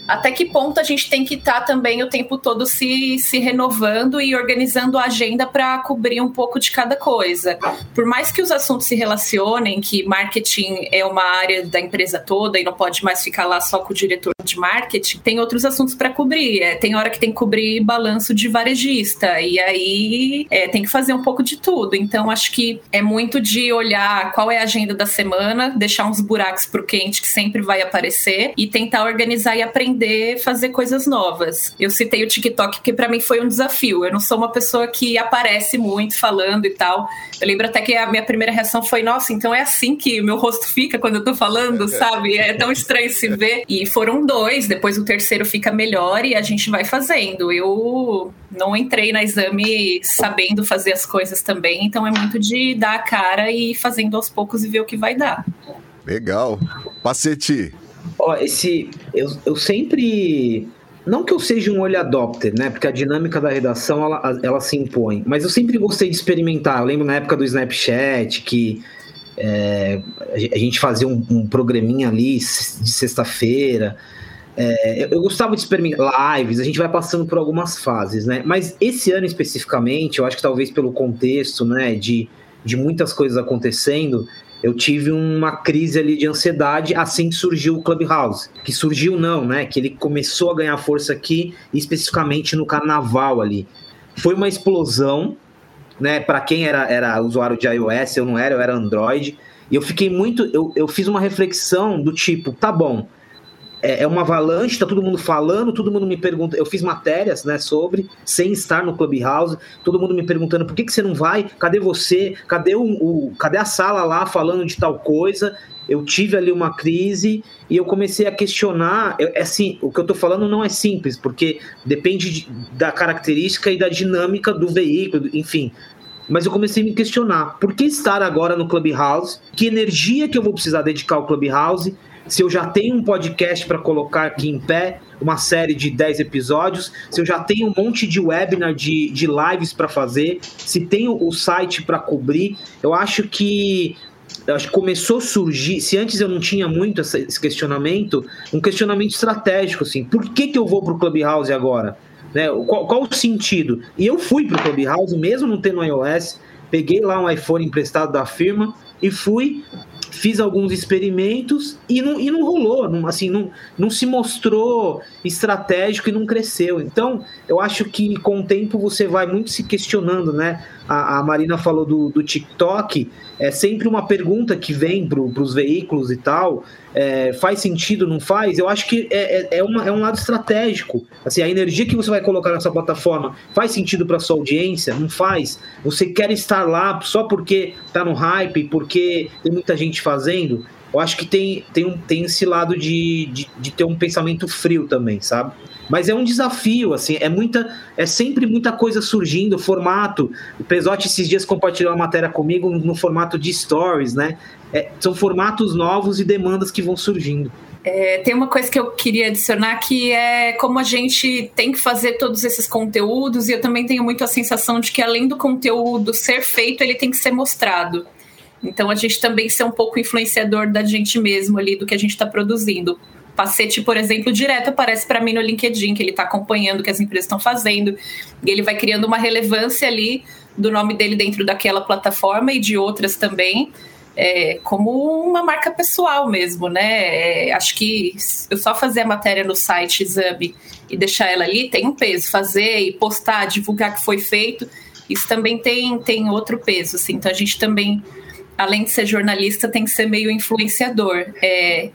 até que ponto a gente tem que estar tá também o tempo todo se, se renovando e organizando a agenda para cobrir um pouco de cada coisa. Por mais que os assuntos se relacionem, que marketing é uma área da empresa toda e não pode mais ficar lá só com o diretor de marketing, tem outros assuntos para cobrir. É, tem hora que tem que cobrir balanço de varejista, e aí é, tem que fazer um pouco de tudo. Então, acho que é muito de olhar qual é a agenda da semana, deixar uns buracos pro quente que sempre vai aparecer e tentar organizar e aprender fazer coisas novas. Eu citei o TikTok porque para mim foi um desafio. Eu não sou uma pessoa que aparece muito falando e tal. Eu lembro até que a minha primeira reação foi: nossa, então é assim que o meu rosto fica quando eu tô falando, sabe? É tão estranho se ver. E foram dois, depois o terceiro fica melhor e a gente vai fazendo. Eu não entrei na exame sabendo fazer as coisas também, então é muito de dar a cara e ir fazendo aos poucos e ver o que vai dar. Legal. Pacete. Ó, esse. Eu, eu sempre. Não que eu seja um olho adopter, né? Porque a dinâmica da redação ela, ela se impõe. Mas eu sempre gostei de experimentar. Eu lembro na época do Snapchat que é, a gente fazia um, um programinha ali de sexta-feira. É, eu, eu, gostava de experimentar lives, a gente vai passando por algumas fases, né? Mas esse ano especificamente, eu acho que talvez pelo contexto, né, de, de muitas coisas acontecendo, eu tive uma crise ali de ansiedade assim que surgiu o Clubhouse. Que surgiu não, né? Que ele começou a ganhar força aqui, especificamente no carnaval ali. Foi uma explosão, né? Para quem era, era usuário de iOS, eu não era, eu era Android. E eu fiquei muito. Eu, eu fiz uma reflexão do tipo, tá bom, é, é uma avalanche, tá todo mundo falando, todo mundo me pergunta. Eu fiz matérias, né, sobre, sem estar no Clubhouse, todo mundo me perguntando por que, que você não vai? Cadê você? Cadê o, o cadê a sala lá falando de tal coisa? eu tive ali uma crise e eu comecei a questionar. Eu, é assim, o que eu estou falando não é simples, porque depende de, da característica e da dinâmica do veículo, enfim. Mas eu comecei a me questionar: por que estar agora no Clubhouse? Que energia que eu vou precisar dedicar ao Clubhouse? Se eu já tenho um podcast para colocar aqui em pé, uma série de 10 episódios, se eu já tenho um monte de webinar, de, de lives para fazer, se tenho o site para cobrir, eu acho que acho que começou a surgir, se antes eu não tinha muito esse questionamento, um questionamento estratégico, assim, por que, que eu vou para o Clubhouse agora? Né? Qual, qual, o sentido? E eu fui para o Clubhouse, mesmo não tendo iOS, peguei lá um iPhone emprestado da firma e fui fiz alguns experimentos e não, e não rolou, não, assim, não, não se mostrou estratégico e não cresceu. Então, eu acho que com o tempo você vai muito se questionando, né? A, a Marina falou do, do TikTok, é sempre uma pergunta que vem para os veículos e tal. É, faz sentido, não faz? Eu acho que é, é, é, uma, é um lado estratégico. Assim, a energia que você vai colocar nessa plataforma faz sentido para sua audiência? Não faz? Você quer estar lá só porque está no hype, porque tem muita gente fazendo? Eu acho que tem, tem, tem esse lado de, de, de ter um pensamento frio também, sabe? Mas é um desafio, assim, é muita, é sempre muita coisa surgindo, formato. O Pesotti esses dias compartilhou uma matéria comigo no formato de stories, né? É, são formatos novos e demandas que vão surgindo. É, tem uma coisa que eu queria adicionar que é como a gente tem que fazer todos esses conteúdos, e eu também tenho muito a sensação de que além do conteúdo ser feito, ele tem que ser mostrado. Então a gente também ser um pouco influenciador da gente mesmo ali, do que a gente está produzindo. Pacete, por exemplo, direto aparece para mim no LinkedIn, que ele está acompanhando o que as empresas estão fazendo, e ele vai criando uma relevância ali do nome dele dentro daquela plataforma e de outras também, é, como uma marca pessoal mesmo, né? É, acho que eu só fazer a matéria no site Exame e deixar ela ali tem um peso. Fazer e postar, divulgar que foi feito, isso também tem, tem outro peso. Assim. Então a gente também, além de ser jornalista, tem que ser meio influenciador. É,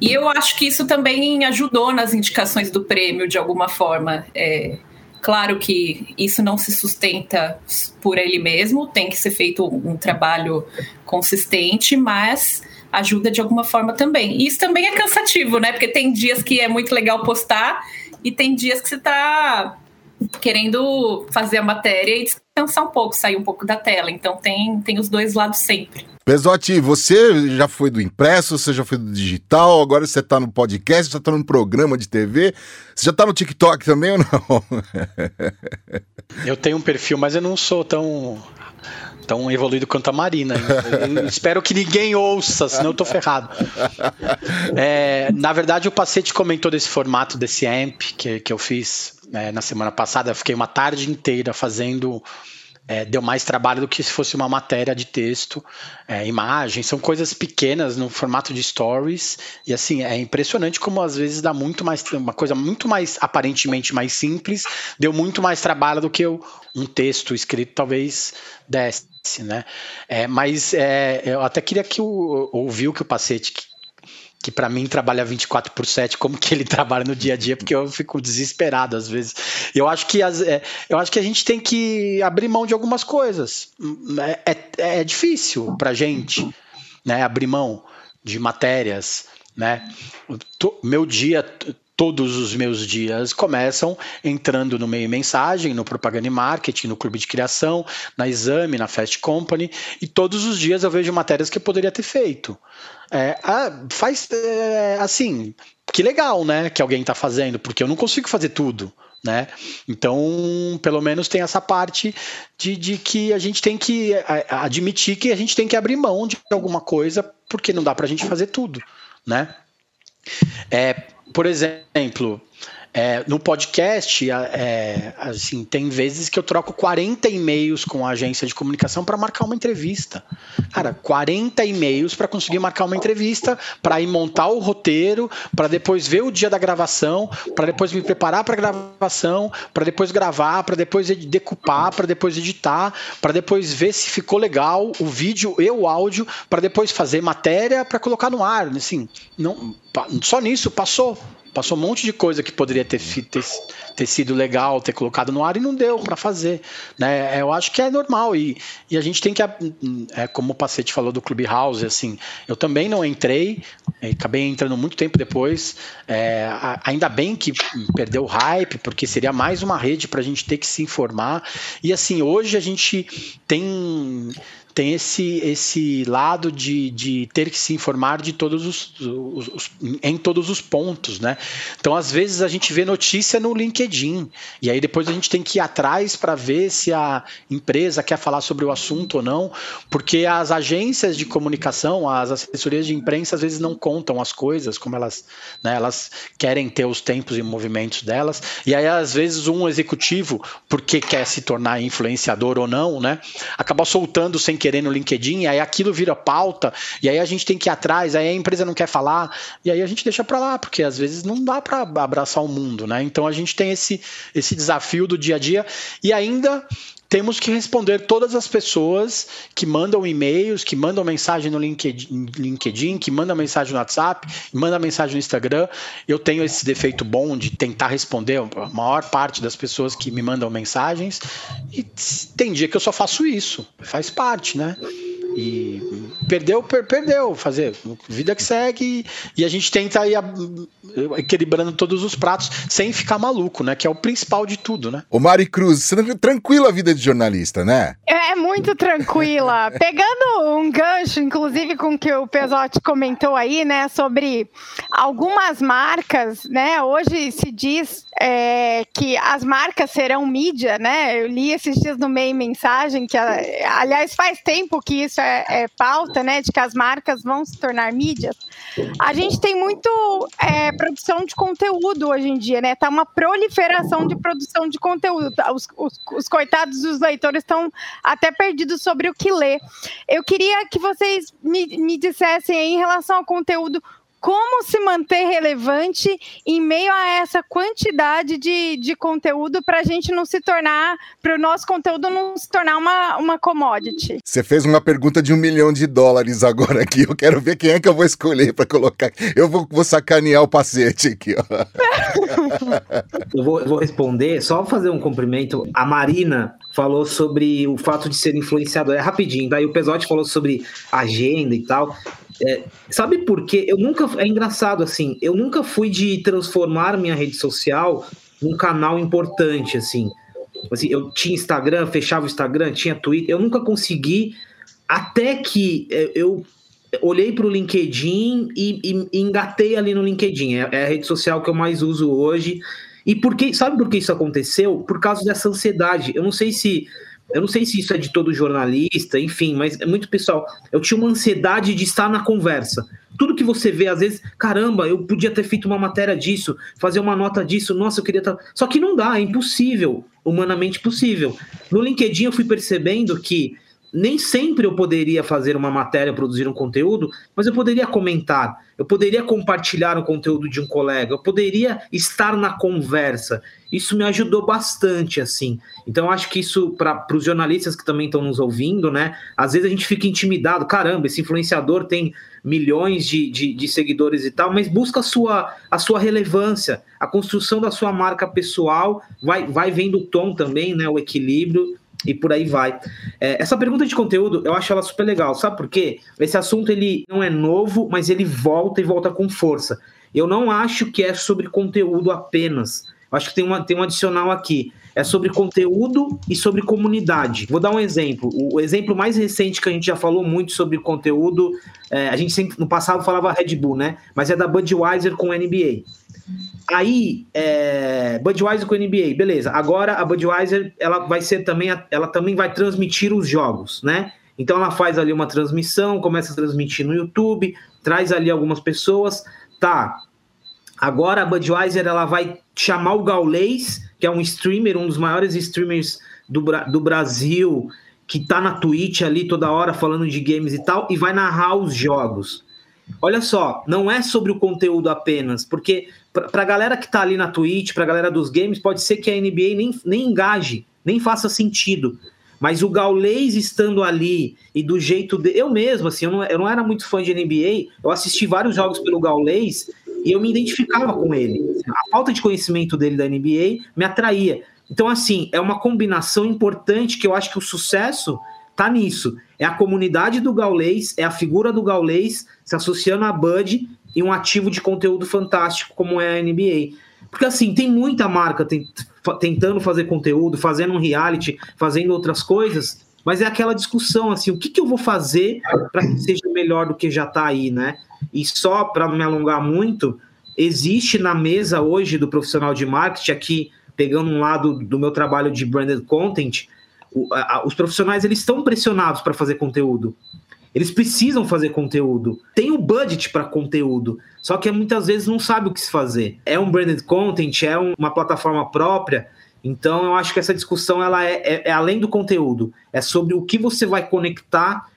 e eu acho que isso também ajudou nas indicações do prêmio, de alguma forma. É, claro que isso não se sustenta por ele mesmo, tem que ser feito um trabalho consistente, mas ajuda de alguma forma também. E isso também é cansativo, né? Porque tem dias que é muito legal postar e tem dias que você está querendo fazer a matéria e descansar um pouco, sair um pouco da tela. Então tem, tem os dois lados sempre. Pesotti, você já foi do impresso, você já foi do digital, agora você está no podcast, você está no programa de TV, você já está no TikTok também ou não? eu tenho um perfil, mas eu não sou tão tão evoluído quanto a Marina. Espero que ninguém ouça, senão eu tô ferrado. É, na verdade, o Pacete comentou desse formato desse AMP que, que eu fiz é, na semana passada. Eu fiquei uma tarde inteira fazendo é, deu mais trabalho do que se fosse uma matéria de texto, é, imagem, são coisas pequenas no formato de stories, e assim, é impressionante como às vezes dá muito mais, uma coisa muito mais, aparentemente mais simples, deu muito mais trabalho do que um texto escrito talvez desse, né? É, mas é, eu até queria que o, ouvir o que o Pacete que para mim trabalha 24 por 7, como que ele trabalha no dia a dia, porque eu fico desesperado às vezes. Eu acho que, as, é, eu acho que a gente tem que abrir mão de algumas coisas. É, é, é difícil para gente né, abrir mão de matérias. Né? Meu dia todos os meus dias começam entrando no meio mensagem, no propaganda e marketing, no clube de criação, na exame, na Fast Company, e todos os dias eu vejo matérias que eu poderia ter feito. É, ah, faz é, assim, que legal, né? Que alguém está fazendo, porque eu não consigo fazer tudo. Né? Então, pelo menos tem essa parte de, de que a gente tem que admitir que a gente tem que abrir mão de alguma coisa, porque não dá para a gente fazer tudo, né? É, por exemplo, é, no podcast, é, assim, tem vezes que eu troco 40 e-mails com a agência de comunicação para marcar uma entrevista. Cara, 40 e-mails para conseguir marcar uma entrevista, para ir montar o roteiro, para depois ver o dia da gravação, para depois me preparar para a gravação, para depois gravar, para depois decupar, para depois editar, para depois ver se ficou legal o vídeo e o áudio, para depois fazer matéria para colocar no ar. Assim, não, só nisso passou Passou um monte de coisa que poderia ter, ter, ter sido legal, ter colocado no ar e não deu para fazer. Né? É, eu acho que é normal e, e a gente tem que, é, como o Pacete falou do Clubhouse, assim, eu também não entrei, acabei entrando muito tempo depois. É, ainda bem que perdeu o hype, porque seria mais uma rede para a gente ter que se informar. E assim, hoje a gente tem tem esse, esse lado de, de ter que se informar de todos os, os, os, em todos os pontos, né? Então, às vezes a gente vê notícia no LinkedIn e aí depois a gente tem que ir atrás para ver se a empresa quer falar sobre o assunto ou não, porque as agências de comunicação, as assessorias de imprensa às vezes não contam as coisas como elas, né, elas querem ter os tempos e movimentos delas e aí às vezes um executivo, porque quer se tornar influenciador ou não, né, acaba soltando sem querer no LinkedIn, aí aquilo vira pauta, e aí a gente tem que ir atrás, aí a empresa não quer falar, e aí a gente deixa para lá, porque às vezes não dá para abraçar o mundo, né? Então a gente tem esse, esse desafio do dia a dia e ainda temos que responder todas as pessoas que mandam e-mails, que mandam mensagem no LinkedIn, que mandam mensagem no WhatsApp, mandam mensagem no Instagram. Eu tenho esse defeito bom de tentar responder a maior parte das pessoas que me mandam mensagens. E tem dia que eu só faço isso. Faz parte, né? E perdeu, per, perdeu. Fazer vida que segue e a gente tenta ir equilibrando todos os pratos sem ficar maluco, né? Que é o principal de tudo, né? O Mari Cruz, tranquila a vida de jornalista, né? É muito tranquila. Pegando um gancho, inclusive, com o que o Pesotti comentou aí, né? Sobre algumas marcas, né? Hoje se diz é, que as marcas serão mídia, né? Eu li esses dias no meio mensagem que, aliás, faz tempo que isso é, é pauta, né? De que as marcas vão se tornar mídias. A gente tem muito é, produção de conteúdo hoje em dia, né? Tá uma proliferação de produção de conteúdo. Os, os, os coitados dos leitores estão até perdidos sobre o que ler. Eu queria que vocês me, me dissessem em relação ao conteúdo como se manter relevante em meio a essa quantidade de, de conteúdo para a gente não se tornar, para o nosso conteúdo não se tornar uma, uma commodity. Você fez uma pergunta de um milhão de dólares agora aqui. Eu quero ver quem é que eu vou escolher para colocar. Eu vou, vou sacanear o pacete aqui. Ó. eu, vou, eu vou responder, só fazer um cumprimento. A Marina falou sobre o fato de ser influenciador. É rapidinho, daí o Pesote falou sobre agenda e tal. É, sabe por quê? Eu nunca. É engraçado assim, eu nunca fui de transformar minha rede social num canal importante, assim. assim eu tinha Instagram, fechava o Instagram, tinha Twitter, eu nunca consegui, até que é, eu olhei para o LinkedIn e, e, e, engatei ali no LinkedIn. É, é, a rede social que eu mais uso hoje. E por que, sabe por que isso aconteceu? Por causa dessa ansiedade. Eu não sei se eu não sei se isso é de todo jornalista, enfim, mas é muito pessoal. Eu tinha uma ansiedade de estar na conversa. Tudo que você vê, às vezes, caramba, eu podia ter feito uma matéria disso, fazer uma nota disso, nossa, eu queria estar. Só que não dá, é impossível, humanamente possível. No LinkedIn eu fui percebendo que nem sempre eu poderia fazer uma matéria, produzir um conteúdo, mas eu poderia comentar, eu poderia compartilhar o conteúdo de um colega, eu poderia estar na conversa. Isso me ajudou bastante, assim. Então, acho que isso, para os jornalistas que também estão nos ouvindo, né? Às vezes a gente fica intimidado, caramba, esse influenciador tem milhões de, de, de seguidores e tal, mas busca a sua, a sua relevância, a construção da sua marca pessoal, vai, vai vendo o tom também, né? O equilíbrio e por aí vai. É, essa pergunta de conteúdo, eu acho ela super legal, sabe por quê? Esse assunto ele não é novo, mas ele volta e volta com força. Eu não acho que é sobre conteúdo apenas. Acho que tem, uma, tem um adicional aqui. É sobre conteúdo e sobre comunidade. Vou dar um exemplo. O exemplo mais recente que a gente já falou muito sobre conteúdo, é, a gente sempre, no passado falava Red Bull, né? Mas é da Budweiser com NBA. Aí, é, Budweiser com NBA, beleza. Agora a Budweiser ela vai ser também, ela também vai transmitir os jogos, né? Então ela faz ali uma transmissão, começa a transmitir no YouTube, traz ali algumas pessoas, tá? Agora a Budweiser ela vai chamar o Gaulês, que é um streamer, um dos maiores streamers do, do Brasil, que tá na Twitch ali toda hora falando de games e tal, e vai narrar os jogos. Olha só, não é sobre o conteúdo apenas, porque para a galera que está ali na Twitch, para a galera dos games, pode ser que a NBA nem, nem engaje, nem faça sentido. Mas o Gaulês estando ali e do jeito de. Eu mesmo, assim, eu não, eu não era muito fã de NBA, eu assisti vários jogos pelo Gaulês e eu me identificava com ele. A falta de conhecimento dele da NBA me atraía. Então, assim, é uma combinação importante que eu acho que o sucesso tá nisso. É a comunidade do Gaulês, é a figura do Gaulês se associando a Bud e um ativo de conteúdo fantástico como é a NBA. Porque assim, tem muita marca tentando fazer conteúdo, fazendo um reality, fazendo outras coisas, mas é aquela discussão assim, o que, que eu vou fazer para que seja melhor do que já está aí, né? E só para não me alongar muito, existe na mesa hoje do profissional de marketing aqui, pegando um lado do meu trabalho de branded content, os profissionais eles estão pressionados para fazer conteúdo. Eles precisam fazer conteúdo. Tem o budget para conteúdo, só que muitas vezes não sabe o que se fazer. É um branded content, é uma plataforma própria. Então eu acho que essa discussão ela é, é, é além do conteúdo, é sobre o que você vai conectar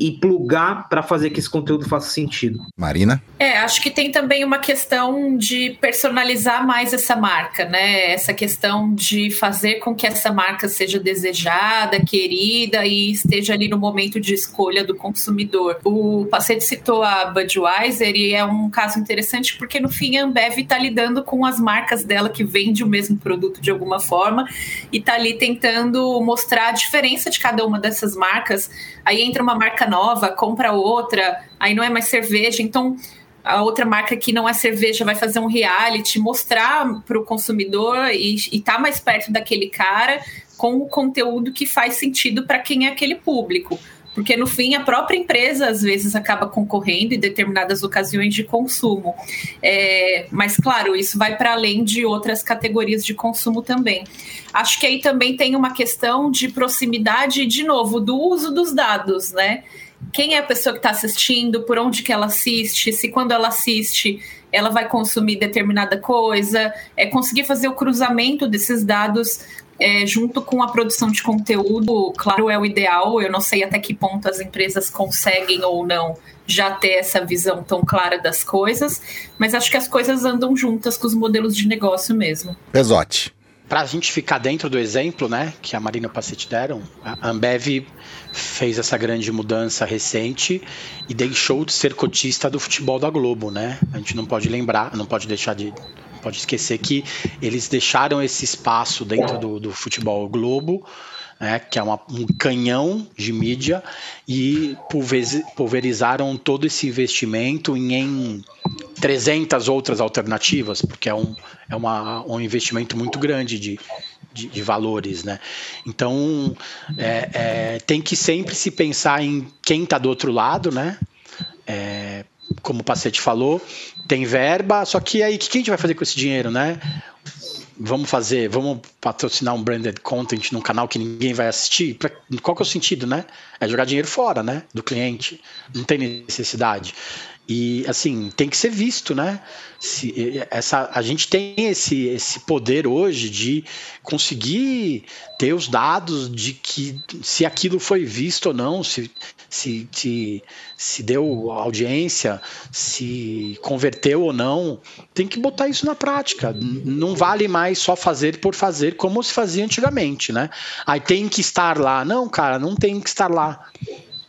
e plugar para fazer que esse conteúdo faça sentido. Marina? É, acho que tem também uma questão de personalizar mais essa marca, né? Essa questão de fazer com que essa marca seja desejada, querida e esteja ali no momento de escolha do consumidor. O Pacete citou a Budweiser e é um caso interessante porque no fim a Ambev está lidando com as marcas dela que vende o mesmo produto de alguma forma e está ali tentando mostrar a diferença de cada uma dessas marcas. Aí entra uma marca nova, compra outra, aí não é mais cerveja. Então, a outra marca que não é cerveja vai fazer um reality, mostrar para o consumidor e estar tá mais perto daquele cara com o conteúdo que faz sentido para quem é aquele público. Porque no fim a própria empresa às vezes acaba concorrendo em determinadas ocasiões de consumo. É, mas claro, isso vai para além de outras categorias de consumo também. Acho que aí também tem uma questão de proximidade, de novo, do uso dos dados, né? Quem é a pessoa que está assistindo, por onde que ela assiste, se quando ela assiste ela vai consumir determinada coisa, é conseguir fazer o cruzamento desses dados é, junto com a produção de conteúdo, claro, é o ideal. Eu não sei até que ponto as empresas conseguem ou não já ter essa visão tão clara das coisas, mas acho que as coisas andam juntas com os modelos de negócio mesmo. Pesote para a gente ficar dentro do exemplo, né, que a Marina Pacete deram, a Ambev fez essa grande mudança recente e deixou de ser cotista do futebol da Globo, né? A gente não pode lembrar, não pode deixar de pode esquecer que eles deixaram esse espaço dentro do, do futebol Globo né, que é uma, um canhão de mídia, e pulverizaram todo esse investimento em, em 300 outras alternativas, porque é um, é uma, um investimento muito grande de, de, de valores. Né? Então, é, é, tem que sempre se pensar em quem está do outro lado, né? É, como o Pacete falou, tem verba, só que aí o que a gente vai fazer com esse dinheiro, né? Vamos fazer, vamos patrocinar um branded content num canal que ninguém vai assistir? Pra, qual que é o sentido, né? É jogar dinheiro fora, né? Do cliente. Não tem necessidade. E assim, tem que ser visto, né? Se, essa, a gente tem esse, esse poder hoje de conseguir ter os dados de que se aquilo foi visto ou não, se, se, se, se deu audiência, se converteu ou não. Tem que botar isso na prática. Não vale mais só fazer por fazer como se fazia antigamente, né? Aí tem que estar lá. Não, cara, não tem que estar lá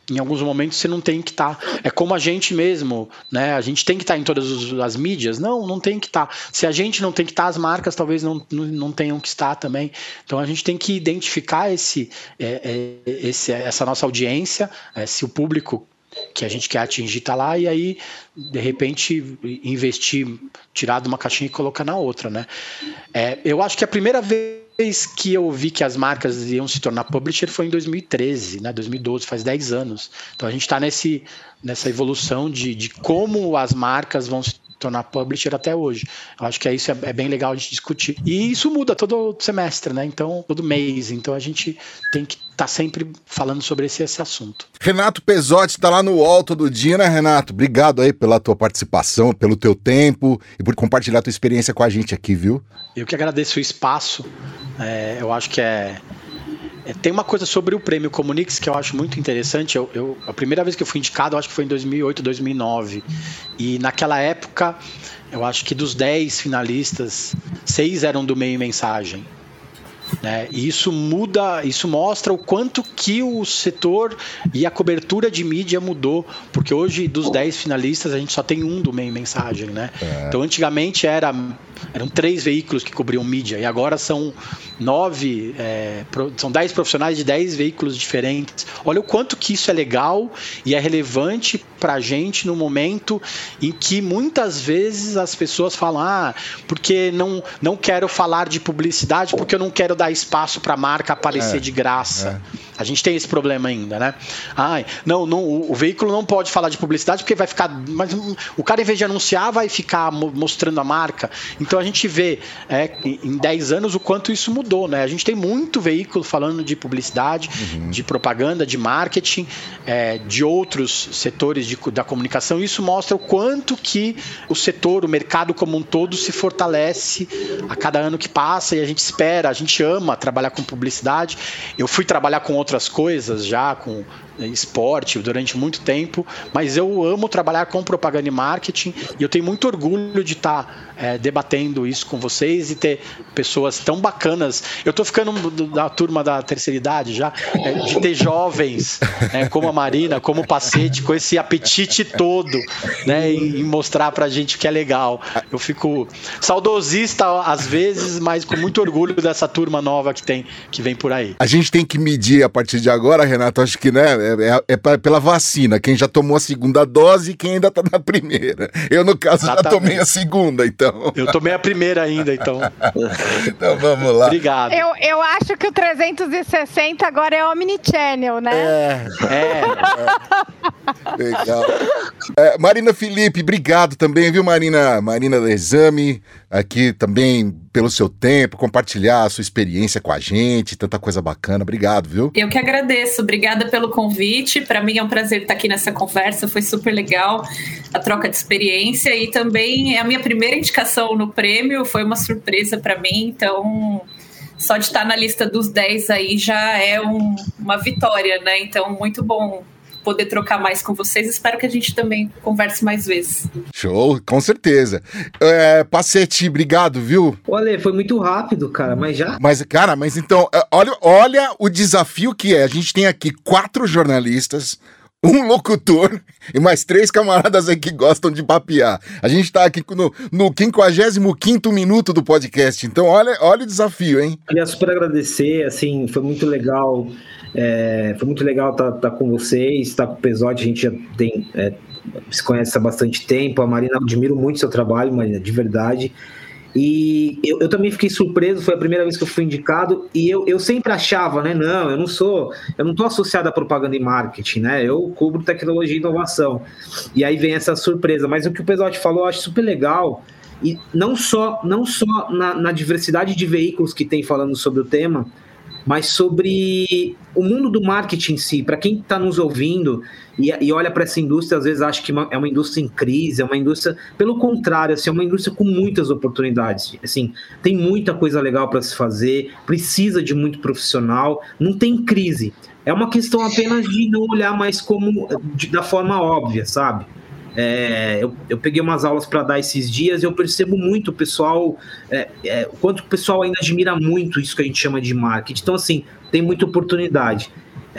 em alguns momentos você não tem que estar. Tá. É como a gente mesmo, né? A gente tem que estar tá em todas as mídias? Não, não tem que estar. Tá. Se a gente não tem que estar, tá, as marcas talvez não, não, não, tenham que estar também. Então a gente tem que identificar esse, é, é, esse essa nossa audiência, é, se o público que a gente quer atingir está lá e aí de repente investir, tirar de uma caixinha e colocar na outra, né? É, eu acho que a primeira vez vez que eu vi que as marcas iam se tornar publisher foi em 2013, né? 2012, faz 10 anos. Então a gente está nessa evolução de, de como as marcas vão se tornar publisher até hoje. Eu acho que é isso é, é bem legal a gente discutir. E isso muda todo semestre, né? Então, todo mês. Então a gente tem que estar tá sempre falando sobre esse, esse assunto. Renato Pesotti está lá no UOL todo dia, né, Renato? Obrigado aí pela tua participação, pelo teu tempo e por compartilhar tua experiência com a gente aqui, viu? Eu que agradeço o espaço. É, eu acho que é, tem uma coisa sobre o prêmio Comunix que eu acho muito interessante. Eu, eu, a primeira vez que eu fui indicado, eu acho que foi em 2008, 2009. E naquela época, eu acho que dos 10 finalistas, seis eram do meio mensagem. Né? E isso muda, isso mostra o quanto que o setor e a cobertura de mídia mudou, porque hoje dos 10 finalistas a gente só tem um do meio mensagem, né? É. Então antigamente era, eram três veículos que cobriam mídia e agora são nove, é, são dez profissionais de dez veículos diferentes. Olha o quanto que isso é legal e é relevante para a gente no momento em que muitas vezes as pessoas falam, ah, porque não, não quero falar de publicidade, porque eu não quero dar espaço para a marca aparecer é, de graça. É. A gente tem esse problema ainda, né? Ai, não, não, o, o, veículo não pode falar de publicidade porque vai ficar. Mas o cara, em vez de anunciar, vai ficar mostrando a marca. Então a gente vê é, em 10 anos o quanto isso mudou, né? A gente tem muito veículo falando de publicidade, uhum. de propaganda, de marketing, é, de outros setores de, da comunicação. Isso mostra o quanto que o setor, o mercado como um todo, se fortalece a cada ano que passa e a gente espera, a gente ama trabalhar com publicidade. Eu fui trabalhar com outras coisas já, com esporte durante muito tempo, mas eu amo trabalhar com propaganda e marketing e eu tenho muito orgulho de estar tá, é, debatendo isso com vocês e ter pessoas tão bacanas. Eu estou ficando da turma da terceira idade já, é, de ter jovens né, como a Marina, como o Pacete, com esse apetite todo né, em, mostrar pra gente que é legal. Eu fico saudosista às vezes, mas com muito orgulho dessa turma nova que tem que vem por aí. A gente tem que medir a partir de agora, Renato, acho que né, é, é, é pela vacina, quem já tomou a segunda dose e quem ainda tá na primeira. Eu, no caso, Exatamente. já tomei a segunda, então. Eu tomei a primeira ainda, então. então vamos lá. Obrigado. Eu, eu acho que o 360 agora é Omnichannel, né? É. é. é. Legal. É, Marina Felipe, obrigado também, viu, Marina? Marina do Exame, aqui também pelo seu tempo, compartilhar a sua experiência com a gente, tanta coisa bacana. Obrigado, viu? Eu que agradeço. Obrigada pelo convite. Para mim é um prazer estar aqui nessa conversa. Foi super legal a troca de experiência e também é a minha primeira indicação no prêmio. Foi uma surpresa para mim. Então, só de estar na lista dos 10 aí já é um, uma vitória, né? Então, muito bom poder trocar mais com vocês. Espero que a gente também converse mais vezes. Show, com certeza. É, Pacete, obrigado, viu? Olha, foi muito rápido, cara, mas já. Mas, cara, mas então, é, olha, olha o desafio que é. A gente tem aqui quatro jornalistas um locutor e mais três camaradas aí que gostam de papear. A gente tá aqui no, no 55 minuto do podcast, então olha, olha o desafio, hein? Queria super agradecer, assim, foi muito legal é, foi muito legal estar tá, tá com vocês, estar tá com o Pesote, a gente já tem, é, se conhece há bastante tempo. A Marina, admiro muito seu trabalho, Marina, de verdade. E eu, eu, também fiquei surpreso, foi a primeira vez que eu fui indicado, e eu, eu sempre achava, né? Não, eu não sou, eu não estou associado a propaganda e marketing, né? Eu cubro tecnologia e inovação. E aí vem essa surpresa. Mas o que o Pesote falou, eu acho super legal e não só, não só na, na diversidade de veículos que tem falando sobre o tema, mas sobre o mundo do marketing em si. Para quem está nos ouvindo e, e olha para essa indústria, às vezes acha que é uma indústria em crise, é uma indústria, pelo contrário, assim, é uma indústria com muitas oportunidades. Assim, tem muita coisa legal para se fazer, precisa de muito profissional, não tem crise. É uma questão apenas de não olhar mais como de, da forma óbvia, sabe? É, eu, eu, peguei umas aulas para dar esses dias e eu percebo muito o pessoal, é, é, o quanto o pessoal ainda admira muito isso que a gente chama de marketing. Então, assim, tem muita oportunidade.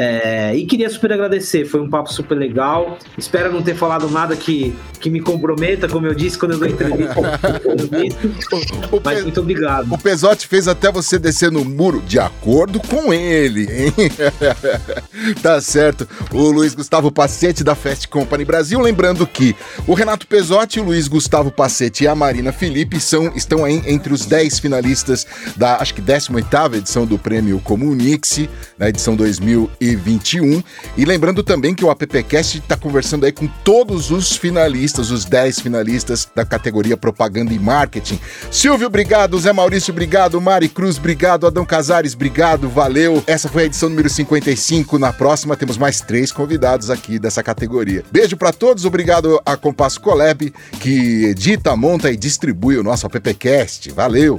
É, e queria super agradecer, foi um papo super legal. Espero não ter falado nada que, que me comprometa, como eu disse quando eu dou entrevista. o, Mas muito obrigado. O Pesote fez até você descer no muro, de acordo com ele, hein? tá certo. O Luiz Gustavo Pacete da Fast Company Brasil. Lembrando que o Renato Pesotti, o Luiz Gustavo Pacete e a Marina Felipe são, estão aí entre os 10 finalistas da, acho que 18 edição do prêmio Comunix, na edição 2000 2021. E lembrando também que o AppCast está conversando aí com todos os finalistas, os 10 finalistas da categoria Propaganda e Marketing. Silvio, obrigado. Zé Maurício, obrigado. Mari Cruz, obrigado. Adão Casares, obrigado. Valeu. Essa foi a edição número 55. Na próxima temos mais três convidados aqui dessa categoria. Beijo para todos. Obrigado a Compasso Colab, que edita, monta e distribui o nosso AppCast. Valeu.